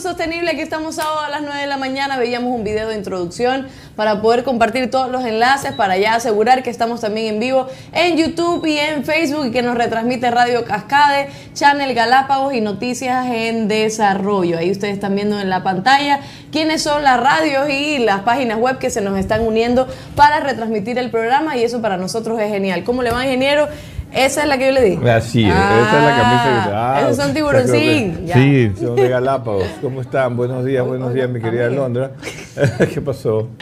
Sostenible. Aquí estamos sábado a las 9 de la mañana. Veíamos un video de introducción para poder compartir todos los enlaces, para ya asegurar que estamos también en vivo en YouTube y en Facebook y que nos retransmite Radio Cascade, Channel Galápagos y Noticias en Desarrollo. Ahí ustedes están viendo en la pantalla quiénes son las radios y las páginas web que se nos están uniendo para retransmitir el programa y eso para nosotros es genial. ¿Cómo le va, ingeniero? Esa es la que yo le di. Así esa es la camisa que ah, Esos son tiburoncín. Sí, son de Galápagos. ¿Cómo están? Buenos días, buenos días, mi querida Londra. ¿Qué pasó?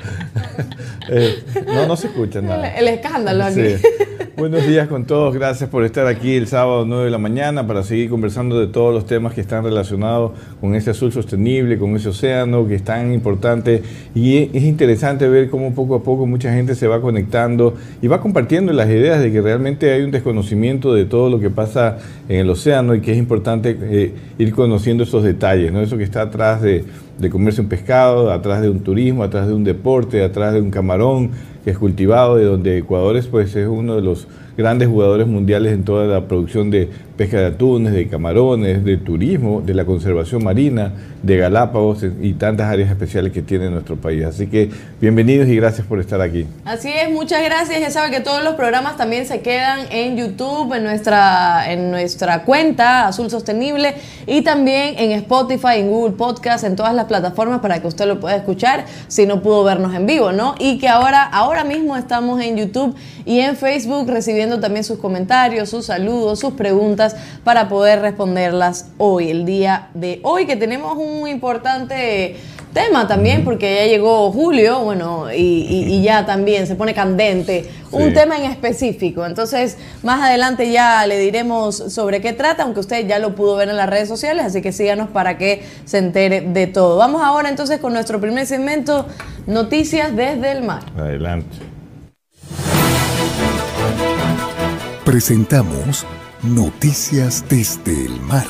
Eh, no, no se escucha nada. El, escándalo aquí. Buenos días con todos. Gracias por estar aquí el sábado 9 de la mañana para seguir conversando de todos los temas que están relacionados con ese azul sostenible, con ese océano que es tan importante. Y es interesante ver cómo poco a poco mucha gente se va conectando y va compartiendo las ideas de que realmente hay un desconocimiento de todo lo que pasa en el océano y que es importante eh, ir conociendo esos detalles, ¿no? eso que está atrás de, de comerse un pescado, atrás de un turismo, atrás de un deporte, atrás de un camarón que es cultivado, de donde Ecuador es, pues, es uno de los grandes jugadores mundiales en toda la producción de pesca de atunes, de camarones, de turismo, de la conservación marina, de Galápagos y tantas áreas especiales que tiene nuestro país. Así que bienvenidos y gracias por estar aquí. Así es, muchas gracias. Ya saben que todos los programas también se quedan en YouTube, en nuestra, en nuestra cuenta Azul Sostenible y también en Spotify, en Google Podcast, en todas las plataformas para que usted lo pueda escuchar si no pudo vernos en vivo, ¿no? Y que ahora, ahora mismo estamos en YouTube y en Facebook recibiendo también sus comentarios, sus saludos, sus preguntas para poder responderlas hoy, el día de hoy, que tenemos un importante tema también, porque ya llegó julio, bueno, y, ya también se pone candente un tema en específico. Entonces, más adelante ya le diremos sobre qué trata, aunque usted ya lo pudo ver en las redes sociales, así que síganos para que se entere de todo. Vamos ahora entonces con nuestro primer segmento, Noticias desde el mar. Adelante. Presentamos Noticias desde el mar.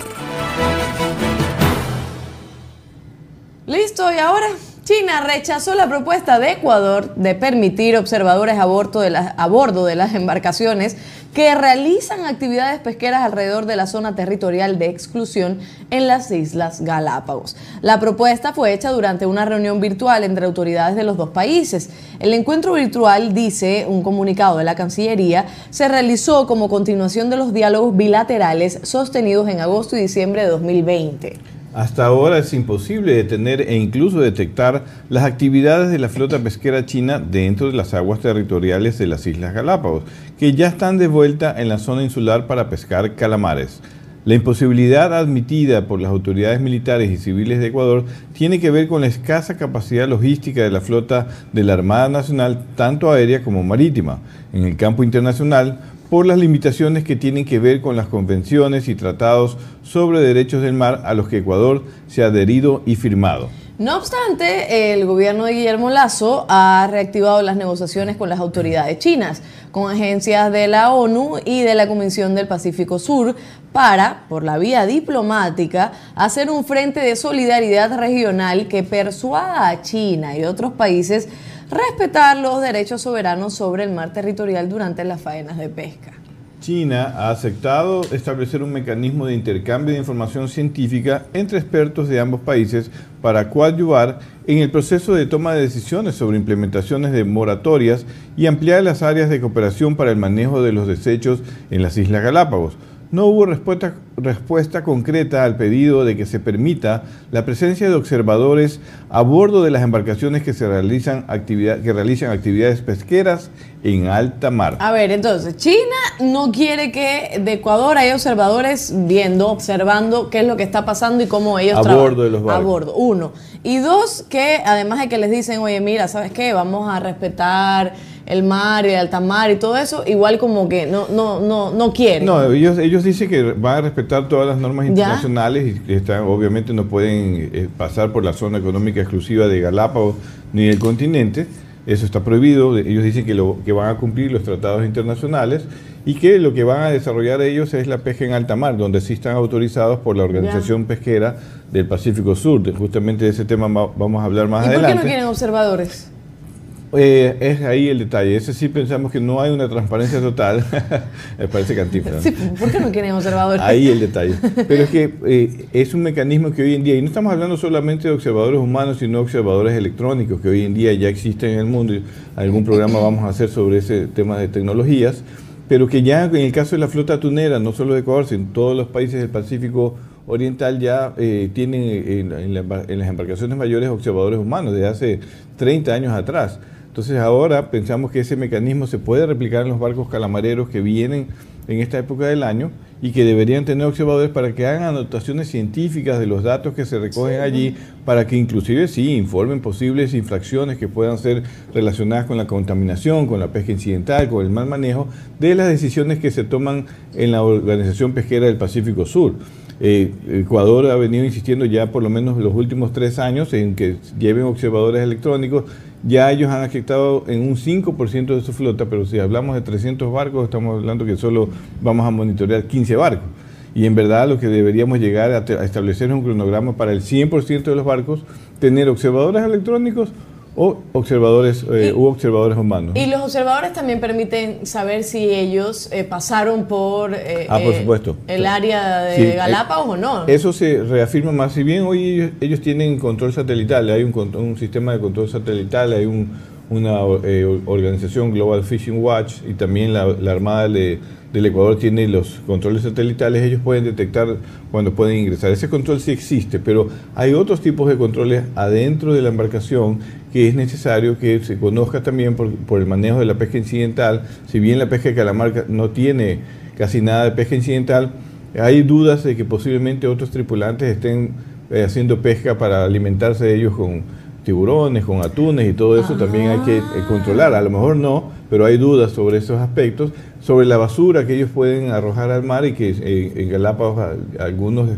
Listo, y ahora China rechazó la propuesta de Ecuador de permitir observadores a bordo, de las, a bordo de las embarcaciones que realizan actividades pesqueras alrededor de la zona territorial de exclusión en las Islas Galápagos. La propuesta fue hecha durante una reunión virtual entre autoridades de los dos países. El encuentro virtual, dice un comunicado de la Cancillería, se realizó como continuación de los diálogos bilaterales sostenidos en agosto y diciembre de 2020. Hasta ahora es imposible detener e incluso detectar las actividades de la flota pesquera china dentro de las aguas territoriales de las Islas Galápagos, que ya están de vuelta en la zona insular para pescar calamares. La imposibilidad admitida por las autoridades militares y civiles de Ecuador tiene que ver con la escasa capacidad logística de la flota de la Armada Nacional, tanto aérea como marítima. En el campo internacional, por las limitaciones que tienen que ver con las convenciones y tratados sobre derechos del mar a los que Ecuador se ha adherido y firmado. No obstante, el gobierno de Guillermo Lazo ha reactivado las negociaciones con las autoridades chinas, con agencias de la ONU y de la Comisión del Pacífico Sur, para, por la vía diplomática, hacer un frente de solidaridad regional que persuada a China y otros países respetar los derechos soberanos sobre el mar territorial durante las faenas de pesca. China ha aceptado establecer un mecanismo de intercambio de información científica entre expertos de ambos países para coadyuvar en el proceso de toma de decisiones sobre implementaciones de moratorias y ampliar las áreas de cooperación para el manejo de los desechos en las Islas Galápagos. No hubo respuesta, respuesta concreta al pedido de que se permita la presencia de observadores a bordo de las embarcaciones que, se realizan, actividad, que realizan actividades pesqueras en alta mar. A ver, entonces, China no quiere que de Ecuador haya observadores viendo, observando qué es lo que está pasando y cómo ellos A trabajan. bordo de los barcos. A bordo, uno. Y dos, que además de que les dicen, oye, mira, ¿sabes qué? Vamos a respetar el mar y el alta mar y todo eso, igual como que no, no, no, no quieren. No, ellos, ellos dicen que van a respetar todas las normas ¿Ya? internacionales y que están, obviamente no pueden eh, pasar por la zona económica exclusiva de Galápagos ni del continente. Eso está prohibido. Ellos dicen que, lo, que van a cumplir los tratados internacionales y que lo que van a desarrollar ellos es la pesca en alta mar, donde sí están autorizados por la Organización Pesquera del Pacífico Sur. Justamente de ese tema va- vamos a hablar más ¿Y por qué adelante. no quieren observadores? Eh, es ahí el detalle. Ese sí pensamos que no hay una transparencia total. Me parece cantífero. ¿por qué no quieren observadores? Ahí el detalle. Pero es que eh, es un mecanismo que hoy en día, y no estamos hablando solamente de observadores humanos, sino observadores electrónicos que hoy en día ya existen en el mundo. y Algún programa vamos a hacer sobre ese tema de tecnologías, pero que ya en el caso de la flota tunera, no solo de Ecuador, sino en todos los países del Pacífico Oriental ya eh, tienen en, en la embar- en las embarcaciones mayores observadores humanos desde hace 30 años atrás. Entonces ahora pensamos que ese mecanismo se puede replicar en los barcos calamareros que vienen en esta época del año y que deberían tener observadores para que hagan anotaciones científicas de los datos que se recogen allí, para que inclusive sí informen posibles infracciones que puedan ser relacionadas con la contaminación, con la pesca incidental, con el mal manejo de las decisiones que se toman en la Organización Pesquera del Pacífico Sur. Eh, Ecuador ha venido insistiendo ya por lo menos los últimos tres años en que lleven observadores electrónicos. Ya ellos han aceptado en un 5% de su flota, pero si hablamos de 300 barcos, estamos hablando que solo vamos a monitorear 15 barcos. Y en verdad lo que deberíamos llegar a establecer es un cronograma para el 100% de los barcos, tener observadores electrónicos o observadores, eh, Y- u observadores humanos. Y los observadores también permiten saber si ellos eh, pasaron por, eh, Ah, por eh, supuesto. el área de Sí, Galápagos o no. Eso se reafirma más. Si bien hoy ellos, ellos tienen control satelital, hay un, un sistema de control satelital, hay un- una organización Global Fishing Watch y también la, la Armada de- del Ecuador tiene los controles satelitales, ellos pueden detectar cuando pueden ingresar. Ese control sí existe, pero hay otros tipos de controles adentro de la embarcación que es necesario que se conozca también por, por el manejo de la pesca incidental. Si bien la pesca de calamar no tiene casi nada de pesca incidental, hay dudas de que posiblemente otros tripulantes estén eh, haciendo pesca para alimentarse de ellos con tiburones, con atunes y todo eso también hay que eh, controlar. A lo mejor no, pero hay dudas sobre esos aspectos, sobre la basura que ellos pueden arrojar al mar y que eh, en Galápagos algunos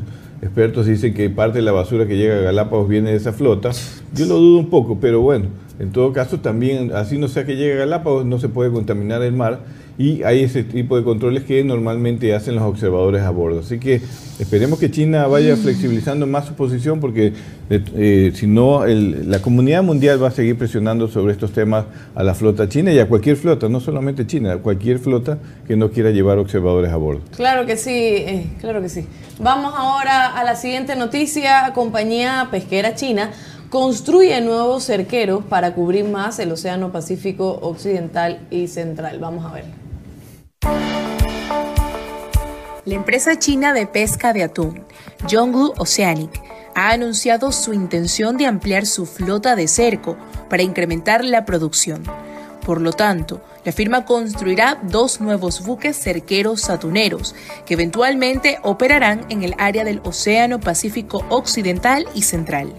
expertos dicen que parte de la basura que llega a Galápagos viene de esa flota. Yo lo dudo un poco, pero bueno, en todo caso también, así no sea que llegue a Galápagos, no se puede contaminar el mar y hay ese tipo de controles que normalmente hacen los observadores a bordo. Así que esperemos que China vaya flexibilizando más su posición porque eh, eh, si no, el- la comunidad mundial va a seguir presionando sobre estos temas a la flota china y a cualquier flota, no solamente China, a cualquier flota que no quiera llevar observadores a bordo. Claro que sí, eh, claro que sí. Vamos ahora a la siguiente noticia. Compañía pesquera china construye nuevos cerqueros para cubrir más el Océano Pacífico Occidental y Central. Vamos a ver. La empresa china de pesca de atún, Zhonglu Oceanic, ha anunciado su intención de ampliar su flota de cerco para incrementar la producción. Por lo tanto, la firma construirá dos nuevos buques cerqueros atuneros que eventualmente operarán en el área del Océano Pacífico Occidental y Central.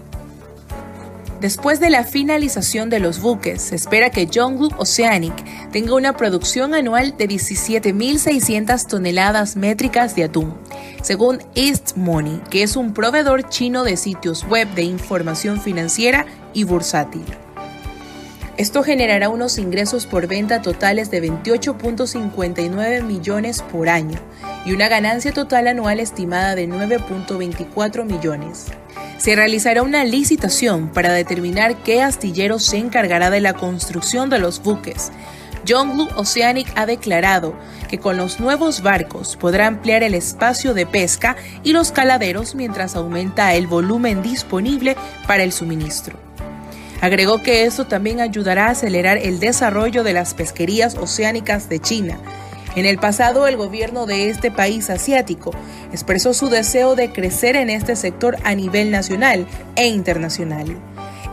Después de la finalización de los buques, se espera que Zhonglu Oceanic tenga una producción anual de 17.600 toneladas métricas de atún, según East Money, que es un proveedor chino de sitios web de información financiera y bursátil. Esto generará unos ingresos por venta totales de 28.59 millones por año y una ganancia total anual estimada de 9.24 millones. Se realizará una licitación para determinar qué astillero se encargará de la construcción de los buques. Zhonglu Oceanic ha declarado que con los nuevos barcos podrá ampliar el espacio de pesca y los caladeros mientras aumenta el volumen disponible para el suministro. Agregó que esto también ayudará a acelerar el desarrollo de las pesquerías oceánicas de China. En el pasado, el gobierno de este país asiático expresó su deseo de crecer en este sector a nivel nacional e internacional.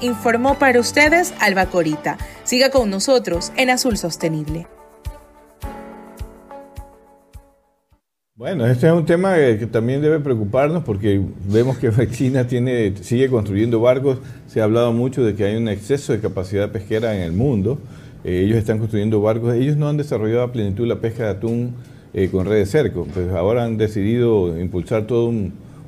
Informó para ustedes Alba Corita. Siga con nosotros en Azul Sostenible. Bueno, este es un tema que también debe preocuparnos porque vemos que China tiene, sigue construyendo barcos. Se ha hablado mucho de que hay un exceso de capacidad pesquera en el mundo. Eh, ellos están construyendo barcos. Ellos no han desarrollado a plenitud la pesca de atún eh, con redes cerco. Pues ahora han decidido impulsar toda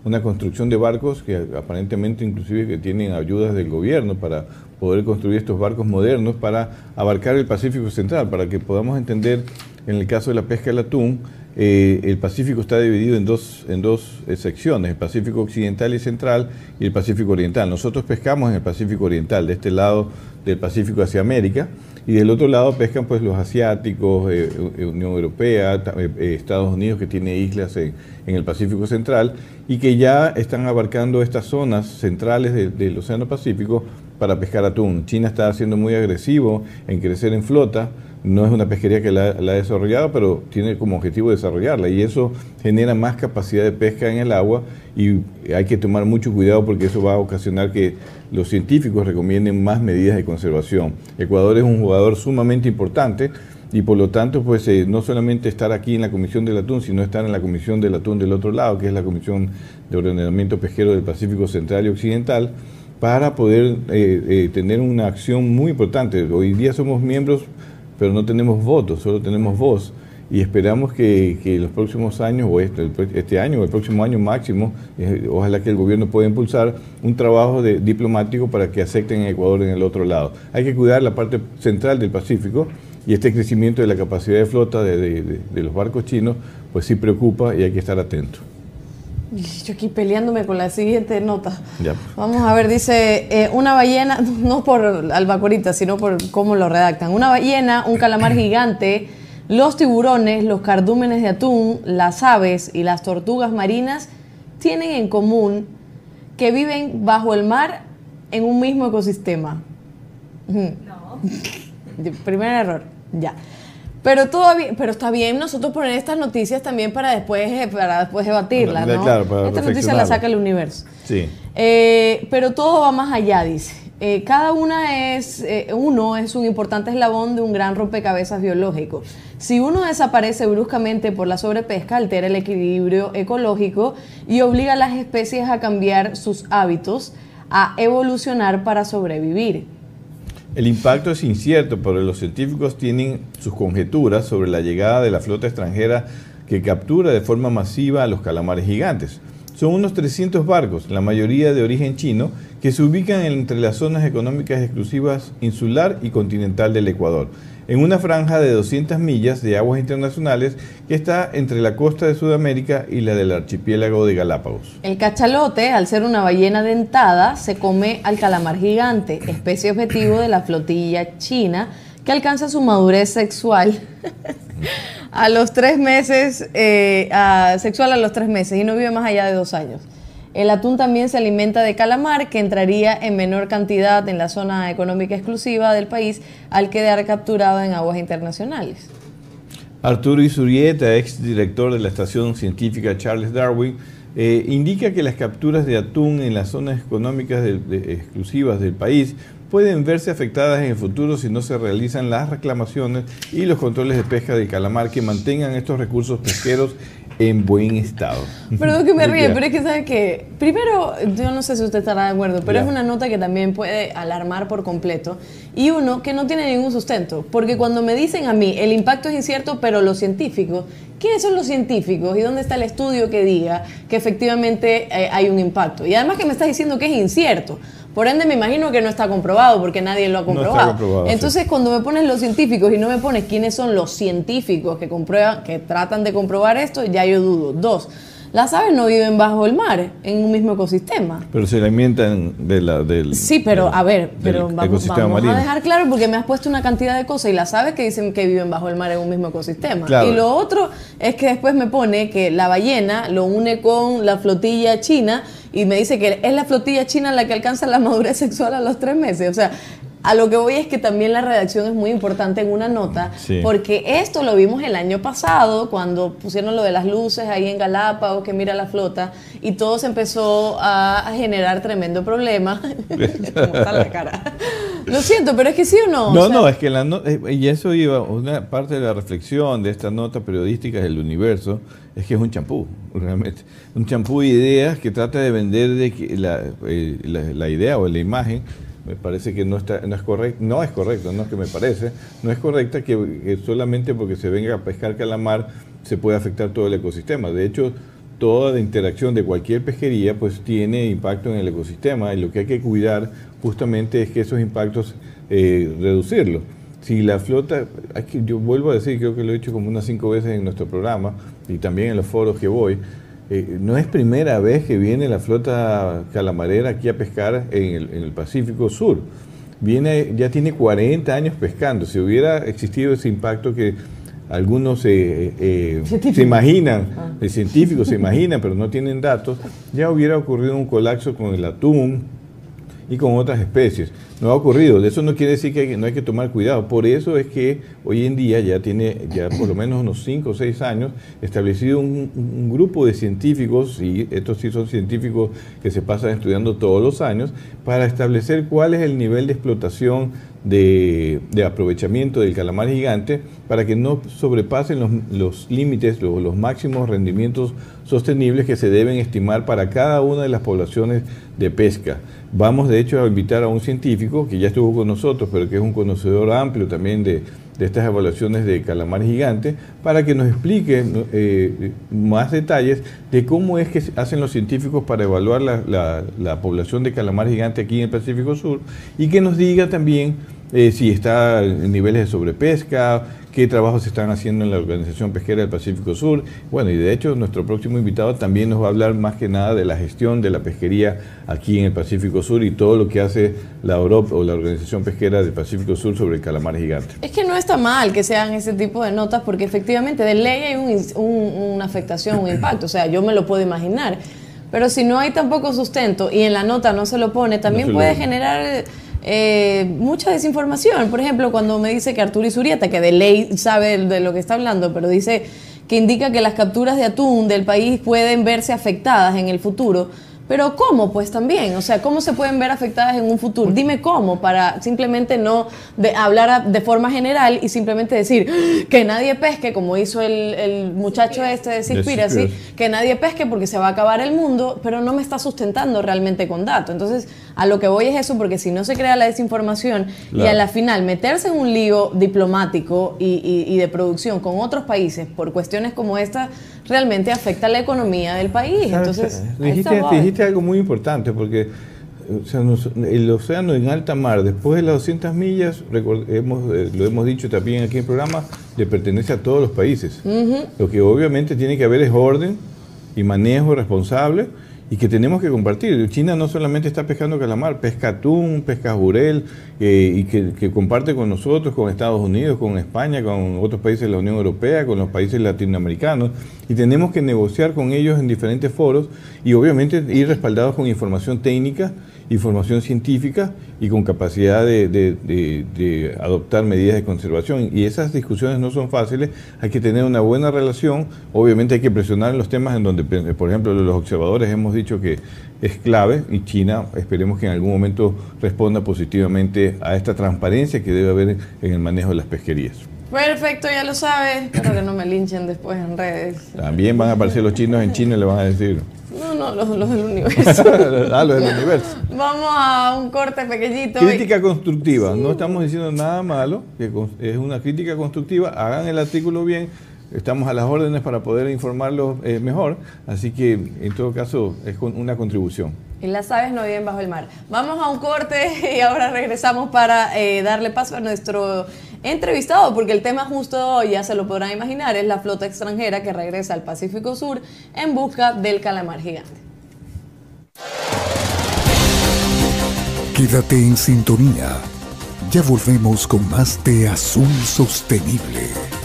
una construcción de barcos que aparentemente inclusive que tienen ayudas del gobierno para poder construir estos barcos modernos para abarcar el Pacífico Central, para que podamos entender en el caso de la pesca del atún, eh, el Pacífico está dividido en dos, en dos secciones, el Pacífico Occidental y Central y el Pacífico Oriental. Nosotros pescamos en el Pacífico Oriental, de este lado del Pacífico hacia América, y del otro lado pescan pues los asiáticos, eh, eh, Unión Europea, eh, Estados Unidos que tiene islas en, el Pacífico Central y que ya están abarcando estas zonas centrales del Océano Pacífico para pescar atún. China está siendo muy agresivo en crecer en flota no es una pesquería que la, ha desarrollado, pero tiene como objetivo desarrollarla y eso genera más capacidad de pesca en el agua y hay que tomar mucho cuidado porque eso va a ocasionar que los científicos recomienden más medidas de conservación. Ecuador es un jugador sumamente importante y por lo tanto, pues eh, no solamente estar aquí en la Comisión del Atún, sino estar en la Comisión del Atún del otro lado, que es la Comisión de Ordenamiento Pesquero del Pacífico Central y Occidental, para poder eh, eh, tener una acción muy importante. Hoy día somos miembros pero no tenemos votos, solo tenemos voz. Y esperamos que, que los próximos años, o este, este año o el próximo año máximo, eh, ojalá que el gobierno pueda impulsar un trabajo diplomático para que acepten a Ecuador en el otro lado. Hay que cuidar la parte central del Pacífico y este crecimiento de la capacidad de flota de, de, de los barcos chinos, pues sí preocupa y hay que estar atentos. Yo aquí peleándome con la siguiente nota. Vamos a ver, dice, eh, una ballena, no por albacorita, sino por cómo lo redactan. Una ballena, un calamar gigante, los tiburones, los cardúmenes de atún, las aves y las tortugas marinas tienen en común que viven bajo el mar en un mismo ecosistema. No. Primer error, ya. Pero todavía, pero está bien nosotros poner estas noticias también para después, eh, para después debatirlas, ¿no? Claro, Esta noticia la saca el universo. Sí. Eh, pero todo va más allá, dice. Eh, cada una es, uno es un importante eslabón de un gran rompecabezas biológico. Si uno desaparece bruscamente por la sobrepesca, altera el equilibrio ecológico y obliga a las especies a cambiar sus hábitos, a evolucionar para sobrevivir. El impacto es incierto, pero los científicos tienen sus conjeturas sobre la llegada de la flota extranjera que captura de forma masiva a los calamares gigantes. Son unos 300 barcos, la mayoría de origen chino, que se ubican entre las zonas económicas exclusivas insular y continental del Ecuador en una franja de 200 millas de aguas internacionales que está entre la costa de Sudamérica y la del archipiélago de Galápagos. El cachalote, al ser una ballena dentada, se come al calamar gigante, especie objetivo de la flotilla china que alcanza su madurez sexual a los tres meses, eh, sexual a los tres meses y no vive más allá de dos años. El atún también se alimenta de calamar, que entraría en menor cantidad en la zona económica exclusiva del país al quedar capturado en aguas internacionales. Arturo Isurieta, ex director de la Estación Científica Charles Darwin, eh, indica que las capturas de atún en las zonas económicas exclusivas del país pueden verse afectadas en el futuro si no se realizan las reclamaciones y los controles de pesca del calamar que mantengan estos recursos pesqueros en buen estado. Perdón que me ríe, pero es que sabe que, primero, yo no sé si usted estará de acuerdo, pero es una nota que también puede alarmar por completo y uno que no tiene ningún sustento, porque cuando me dicen a mí, el impacto es incierto, pero los científicos, ¿quiénes son los científicos y dónde está el estudio que diga que efectivamente eh, hay un impacto? Y además que me está diciendo que es incierto. Por ende, me imagino que no está comprobado porque nadie lo ha comprobado. Entonces, cuando me pones los científicos y no me pones quiénes son los científicos que comprueban, que tratan de comprobar esto, ya yo dudo. Dos, las aves no viven bajo el mar, en un mismo ecosistema. Pero se alimentan de la, del. Sí, pero a ver, pero vamos, a dejar claro porque me has puesto una cantidad de cosas y las aves que dicen que viven bajo el mar en un mismo ecosistema. Y lo otro es que después me pone que la ballena lo une con la flotilla china y me dice que es la flotilla china la que alcanza la madurez sexual a los tres meses. O sea, a lo que voy es que también la redacción es muy importante en una nota, Sí. porque esto lo vimos el año pasado, cuando pusieron lo de las luces ahí en Galápagos, que mira la flota, y todo se empezó a, a generar tremendo problema. ¿Cómo está la cara? Lo siento, pero es que sí o no. No, O sea, no, es que la no- eh, y eso iba, una parte de la reflexión de esta nota periodística del universo es que es un champú, realmente. Un champú de ideas que trata de vender de que la, eh, idea o la imagen, me parece que no, está, no es correcta, no es correcto, no es que me parece, no es correcta que, solamente porque se venga a pescar calamar se puede afectar todo el ecosistema. De hecho, toda la interacción de cualquier pesquería pues tiene impacto en el ecosistema y lo que hay que cuidar justamente es que esos impactos eh, reducirlos. Si la flota, yo vuelvo a decir, creo que lo he dicho como unas cinco veces en nuestro programa y también en los foros que voy, eh, no es primera vez que viene la flota calamarera aquí a pescar en el, en el Pacífico Sur. Viene, ya tiene 40 años pescando. Si hubiera existido ese impacto que algunos eh, eh, se imaginan, Ah. eh, científicos se imaginan, pero no tienen datos, ya hubiera ocurrido un colapso con el atún y con otras especies. No ha ocurrido. Eso no quiere decir que no hay que tomar cuidado. Por eso es que hoy en día ya tiene ya por lo menos unos 5 o 6 años establecido un, un grupo de científicos, y estos sí son científicos que se pasan estudiando todos los años, para establecer cuál es el nivel de explotación de, aprovechamiento del calamar gigante para que no sobrepasen los, los límites, los, los máximos rendimientos sostenibles que se deben estimar para cada una de las poblaciones de pesca. Vamos de hecho a invitar a un científico que ya estuvo con nosotros, pero que es un conocedor amplio también de, de estas evaluaciones de calamar gigante, para que nos explique eh, más detalles de cómo es que hacen los científicos para evaluar la, la- la población de calamar gigante aquí en el Pacífico Sur y que nos diga también eh, si está en niveles de sobrepesca, qué trabajos se están haciendo en la Organización Pesquera del Pacífico Sur. Bueno, y de hecho nuestro próximo invitado también nos va a hablar más que nada de la gestión de la pesquería aquí en el Pacífico Sur y todo lo que hace la Europa o la Organización Pesquera del Pacífico Sur sobre el calamar gigante. Es que no está mal que sean ese tipo de notas porque efectivamente de ley hay un una afectación, un impacto. O sea, yo me lo puedo imaginar. Pero si no hay tampoco sustento y en la nota no se lo pone, también lo- puede generar eh, mucha desinformación. Por ejemplo, cuando me dice que Arturo Isurieta, que de ley sabe de lo que está hablando, pero dice que indica que las capturas de atún del país pueden verse afectadas en el futuro. Pero ¿cómo? Pues también, o sea, ¿cómo se pueden ver afectadas en un futuro? Dime cómo, para simplemente no de hablar de forma general y simplemente decir "¡Ah! que nadie pesque, como hizo el, el muchacho este de Seaspiracy. que nadie pesque porque se va a acabar el mundo, pero no me está sustentando realmente con datos. Entonces, a lo que voy es eso, porque si no se crea la desinformación y a la final meterse en un lío diplomático y, y- y de producción con otros países por cuestiones como esta, realmente afecta la economía del país. Entonces, dijiste, algo muy importante porque o sea, nos- el océano en alta mar, después de las 200 millas, hemos, eh, lo hemos dicho también aquí en el programa, le pertenece a todos los países. Lo que obviamente tiene que haber es orden y manejo responsable y que tenemos que compartir. China no solamente está pescando calamar, pesca atún, pesca jurel eh, y que, que comparte con nosotros, con Estados Unidos, con España, con otros países de la Unión Europea, con los países latinoamericanos y tenemos que negociar con ellos en diferentes foros y obviamente ir respaldados con información técnica, información científica y con capacidad de, de- de- de adoptar medidas de conservación. Y esas discusiones no son fáciles, hay que tener una buena relación, obviamente hay que presionar en los temas en donde, por ejemplo, los observadores hemos dicho que es clave y China esperemos que en algún momento responda positivamente a esta transparencia que debe haber en el manejo de las pesquerías. Perfecto, ya lo sabes. Espero que no me linchen después en redes. También van a aparecer los chinos en China y le van a decir, No, no, los, los del universo. ah, los del universo. Vamos a un corte pequeñito. Crítica constructiva, no estamos diciendo nada malo, que es una crítica constructiva, hagan el artículo bien, estamos a las órdenes para poder informarlos eh, mejor, así que en todo caso es con una contribución. Y las aves no viven bajo el mar. Vamos a un corte y ahora regresamos para eh, darle paso a nuestro entrevistado, porque el tema justo ya se lo podrán imaginar, es la flota extranjera que regresa al Pacífico Sur en busca del calamar gigante. Quédate en sintonía. Ya volvemos con más de Azul Sostenible.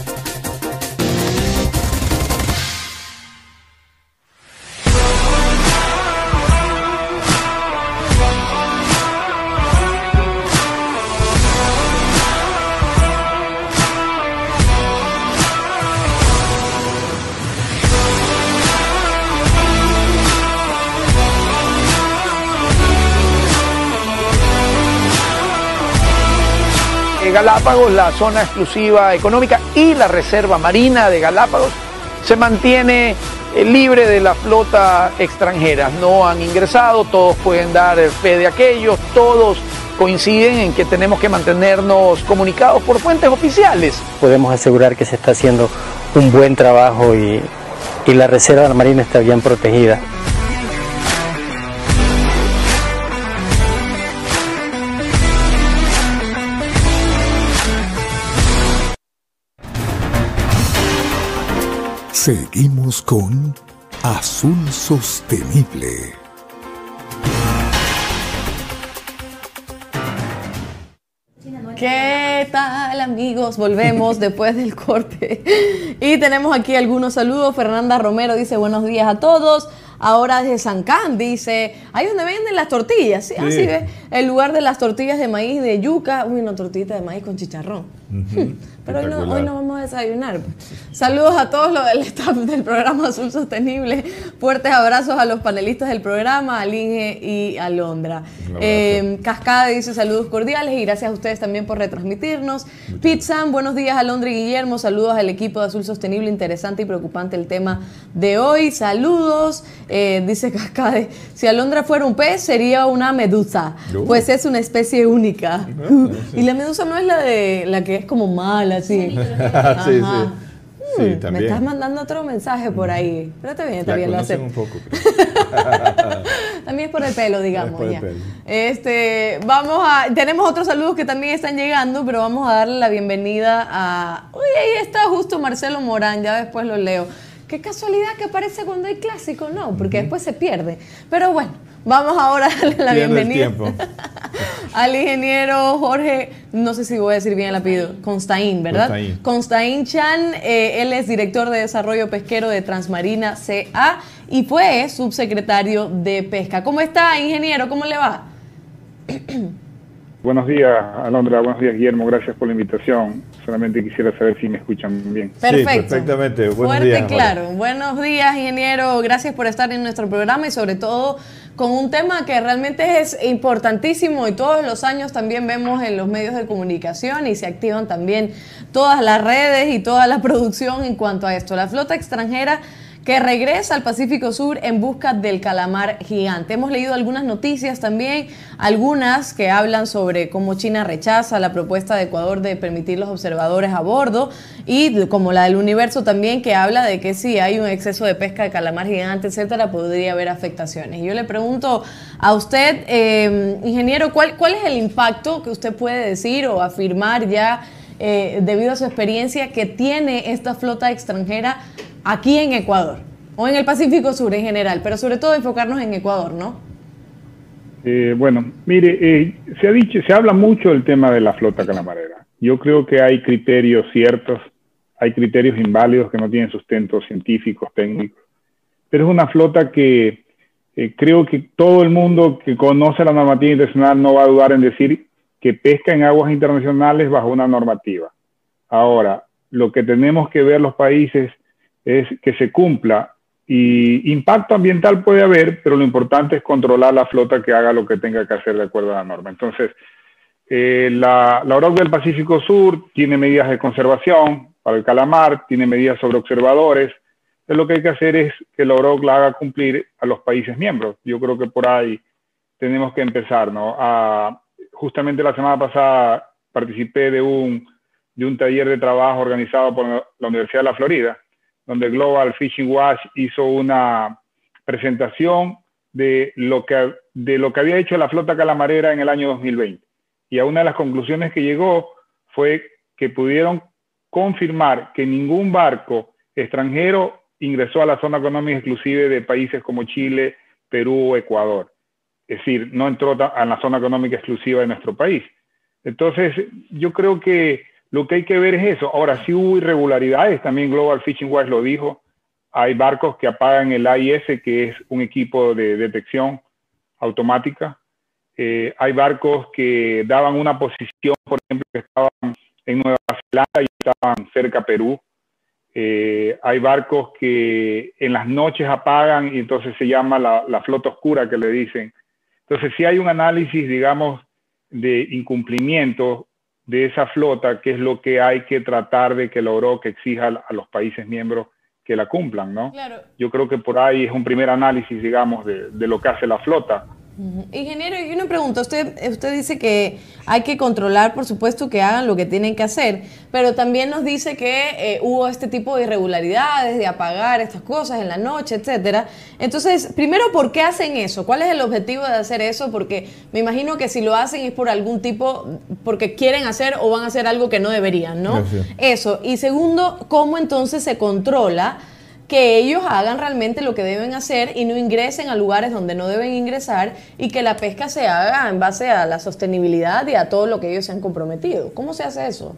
Galápagos, la zona exclusiva económica y la reserva marina de Galápagos se mantiene eh, libre de la flota extranjera. No han ingresado, todos pueden dar fe de aquello, todos coinciden en que tenemos que mantenernos comunicados por fuentes oficiales. Podemos asegurar que se está haciendo un buen trabajo y, y la reserva marina está bien protegida. Seguimos con Azul Sostenible. ¿Qué tal amigos? Volvemos después del corte. Y tenemos aquí algunos saludos. Fernanda Romero dice buenos días a todos. Ahora desde San Can dice, ahí donde venden las tortillas. Sí, así ve. El lugar de las tortillas de maíz de yuca. Uy, una tortita de maíz con chicharrón. Pero hoy no, hoy no, vamos a desayunar. Saludos a todos los del staff del programa Azul Sostenible. Fuertes abrazos a los panelistas del programa, a Linge y a Londra. Eh, Cascada dice saludos cordiales y gracias a ustedes también por retransmitirnos. Pizzan, buenos días a Londra y Guillermo. Saludos al equipo de Azul Sostenible. Interesante y preocupante el tema de hoy. Saludos. Eh, dice Cascade, si Alondra fuera un pez sería una medusa, pues es una especie única. y la medusa no es la de la que es como mala, así. sí, sí. Hmm, me estás mandando otro mensaje por ahí. Pero está bien, está bien, lo hace. un poco. también es por el pelo, digamos. ya. Este, vamos a. Tenemos otros saludos que también están llegando, pero vamos a darle la bienvenida a. Uy, ahí está justo Marcelo Morán, ya después lo leo. Qué casualidad que aparece cuando hay clásico, no, porque después se pierde. Pero bueno, vamos ahora a darle la bienvenida al ingeniero Jorge, no sé si voy a decir bien el apellido, Constaín, ¿verdad? Constaín, Constaín Chan, eh, él es director de desarrollo pesquero de Transmarina CA y fue subsecretario de Pesca. ¿Cómo está, ingeniero? ¿Cómo le va? Buenos días, Alondra. Buenos días, Guillermo. Gracias por la invitación. Solamente quisiera saber si me escuchan bien. Perfecto. Sí, perfectamente. Buenos Fuerte claro. Buenos días, ingeniero. Gracias por estar en nuestro programa y sobre todo con un tema que realmente es importantísimo y todos los años también vemos en los medios de comunicación y se activan también todas las redes y toda la producción en cuanto a esto. La flota extranjera que regresa al Pacífico Sur en busca del calamar gigante. Hemos leído algunas noticias también, algunas que hablan sobre cómo China rechaza la propuesta de Ecuador de permitir los observadores a bordo y como la del universo también que habla de que si hay un exceso de pesca de calamar gigante, etcétera, podría haber afectaciones. Y yo le pregunto a usted, eh, ingeniero, ¿cuál, ¿cuál es el impacto que usted puede decir o afirmar ya eh, debido a su experiencia que tiene esta flota extranjera aquí en Ecuador o en el Pacífico Sur en general, pero sobre todo enfocarnos en Ecuador, ¿no? Eh, bueno, mire, eh, se ha dicho, se habla mucho del tema de la flota calamarera. Yo creo que hay criterios ciertos, hay criterios inválidos que no tienen sustento científicos, técnicos, pero es una flota que eh, creo que todo el mundo que conoce la normativa internacional no va a dudar en decir que pesca en aguas internacionales bajo una normativa. Ahora, lo que tenemos que ver los países es que se cumpla. Y impacto ambiental puede haber, pero lo importante es controlar la flota que haga lo que tenga que hacer de acuerdo a la norma. Entonces, eh, la, la OROC del Pacífico Sur tiene medidas de conservación para el calamar, tiene medidas sobre observadores. Entonces, lo que hay que hacer es que la OROC la haga cumplir a los países miembros. Yo creo que por ahí tenemos que empezar, ¿no? A, justamente la semana pasada participé de un, de un taller de trabajo organizado por la Universidad de la Florida donde Global Fishing Watch hizo una presentación de lo que, de lo que había hecho la flota calamarera en el año 2020. Y a una de las conclusiones que llegó fue que pudieron confirmar que ningún barco extranjero ingresó a la zona económica exclusiva de países como Chile, Perú o Ecuador. Es decir, no entró a la zona económica exclusiva de nuestro país. Entonces, yo creo que lo que hay que ver es eso. Ahora, si hubo irregularidades, también Global Fishing Watch lo dijo. Hay barcos que apagan el AIS, que es un equipo de detección automática. Eh, hay barcos que daban una posición, por ejemplo, que estaban en Nueva Zelanda y estaban cerca a Perú. Eh, hay barcos que en las noches apagan y entonces se llama la, la, flota oscura que le dicen. Entonces, si hay un análisis, digamos, de incumplimiento de esa flota, que es lo que hay que tratar de que logró que exija a los países miembros que la cumplan, ¿no? Yo creo que por ahí es un primer análisis, digamos, de, de lo que hace la flota. Ingeniero, y una pregunta, usted, usted dice que hay que controlar, por supuesto, que hagan lo que tienen que hacer, pero también nos dice que eh, hubo este tipo de irregularidades, de apagar estas cosas en la noche, etcétera. Entonces, primero, ¿por qué hacen eso? ¿Cuál es el objetivo de hacer eso? Porque me imagino que si lo hacen es por algún tipo, porque quieren hacer o van a hacer algo que no deberían, ¿no? Eso. Y segundo, ¿cómo entonces se controla? Que ellos hagan realmente lo que deben hacer y no ingresen a lugares donde no deben ingresar y que la pesca se haga en base a la sostenibilidad y a todo lo que ellos se han comprometido. ¿Cómo se hace eso?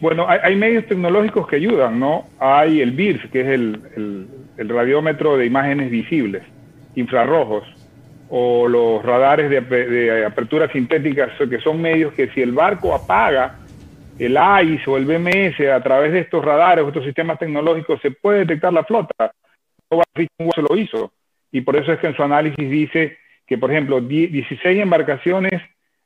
Bueno, hay, medios tecnológicos que ayudan, ¿no? Hay el BIRS, que es el, radiómetro de imágenes visibles, infrarrojos, o los radares de, de apertura sintética, que son medios que si el barco apaga, el AIS o el BMS a través de estos radares estos sistemas tecnológicos se puede detectar la flota. se lo hizo. Y por eso es que en su análisis dice que, por ejemplo, 16 embarcaciones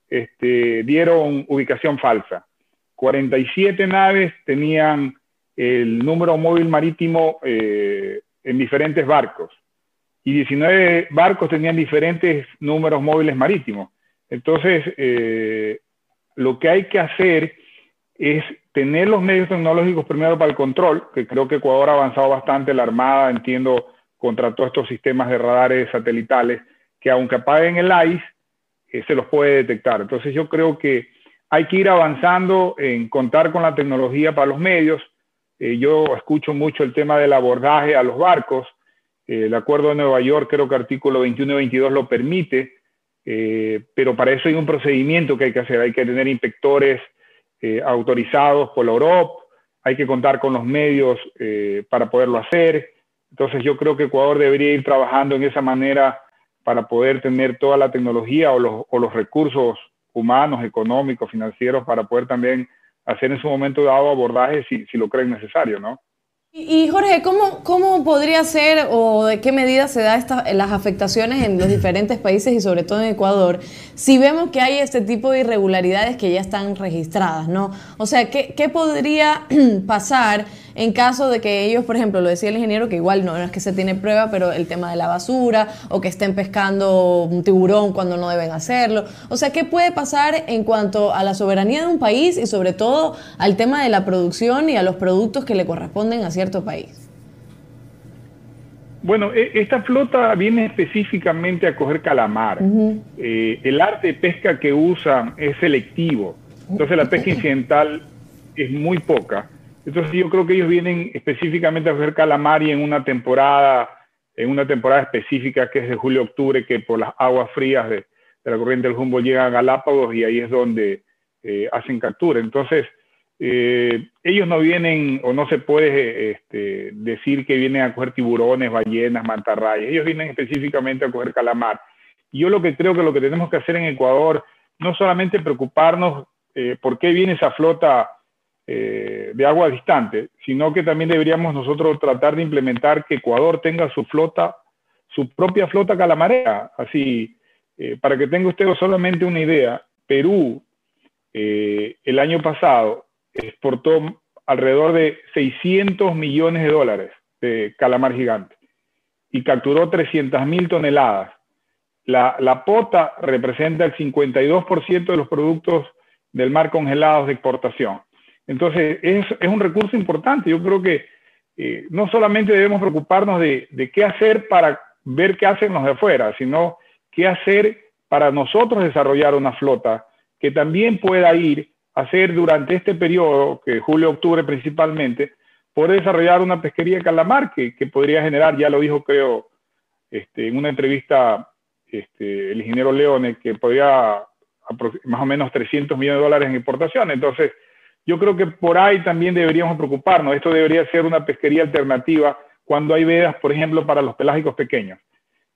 este, dieron ubicación falsa. 47 naves tenían el número móvil marítimo eh, en diferentes barcos. Y 19 barcos tenían diferentes números móviles marítimos. Entonces, eh, lo que hay que hacer es tener los medios tecnológicos primero para el control, que creo que Ecuador ha avanzado bastante, la Armada, entiendo, contra todos estos sistemas de radares satelitales, que aunque apaguen el ICE, eh, se los puede detectar. Entonces yo creo que hay que ir avanzando en contar con la tecnología para los medios. Eh, yo escucho mucho el tema del abordaje a los barcos. Eh, el Acuerdo de Nueva York, creo que artículo 21 y 22 lo permite, pero para eso hay un procedimiento que hay que hacer. Hay que tener inspectores eh, autorizados por la Europa, hay que contar con los medios eh, para poderlo hacer. Entonces yo creo que Ecuador debería ir trabajando en esa manera para poder tener toda la tecnología o los, o los recursos humanos, económicos, financieros, para poder también hacer en su momento dado abordaje si, si lo creen necesario, ¿no? Y Jorge, ¿cómo, ¿cómo podría ser o de qué medida se da las afectaciones en los diferentes países y sobre todo en Ecuador si vemos que hay este tipo de irregularidades que ya están registradas, ¿no? O sea, ¿qué, qué podría pasar en caso de que ellos, por ejemplo, lo decía el ingeniero, que igual no, es que se tiene prueba, pero el tema de la basura o que estén pescando un tiburón cuando no deben hacerlo. O sea, ¿qué puede pasar en cuanto a la soberanía de un país y sobre todo al tema de la producción y a los productos que le corresponden a cierto país? Bueno, e, esta flota viene específicamente a coger calamar. Eh, el arte de pesca que usan es selectivo. Entonces la pesca incidental es muy poca. Entonces yo creo que ellos vienen específicamente a hacer calamari en una temporada, en una temporada específica que es de julio a octubre, que por las aguas frías de, la corriente del Humboldt llegan a Galápagos y ahí es donde eh, hacen captura. Entonces, eh, ellos no vienen, o no se puede este, decir que vienen a coger tiburones, ballenas, mantarrayas. Ellos vienen específicamente a coger calamar. Yo lo que creo que lo que tenemos que hacer en Ecuador, no solamente preocuparnos eh, por qué viene esa flota eh, de agua distante, sino que también deberíamos nosotros tratar de implementar que Ecuador tenga su flota, su propia flota calamarea. Así, eh, para que tenga usted solamente una idea, Perú eh, el año pasado exportó alrededor de 600 millones de dólares de calamar gigante y capturó 300 mil toneladas. La, la pota representa el 52% de los productos del mar congelados de exportación. Entonces, es, un recurso importante. Yo creo que eh, no solamente debemos preocuparnos de, de, qué hacer para ver qué hacen los de afuera, sino qué hacer para nosotros desarrollar una flota que también pueda ir a hacer durante este periodo, que julio-octubre principalmente, poder desarrollar una pesquería de calamar que, que podría generar, ya lo dijo creo este, en una entrevista este, el ingeniero Leone, que podría más o menos 300 millones de dólares en importación. Entonces, yo creo que por ahí también deberíamos preocuparnos. Esto debería ser una pesquería alternativa cuando hay vedas, por ejemplo, para los pelágicos pequeños,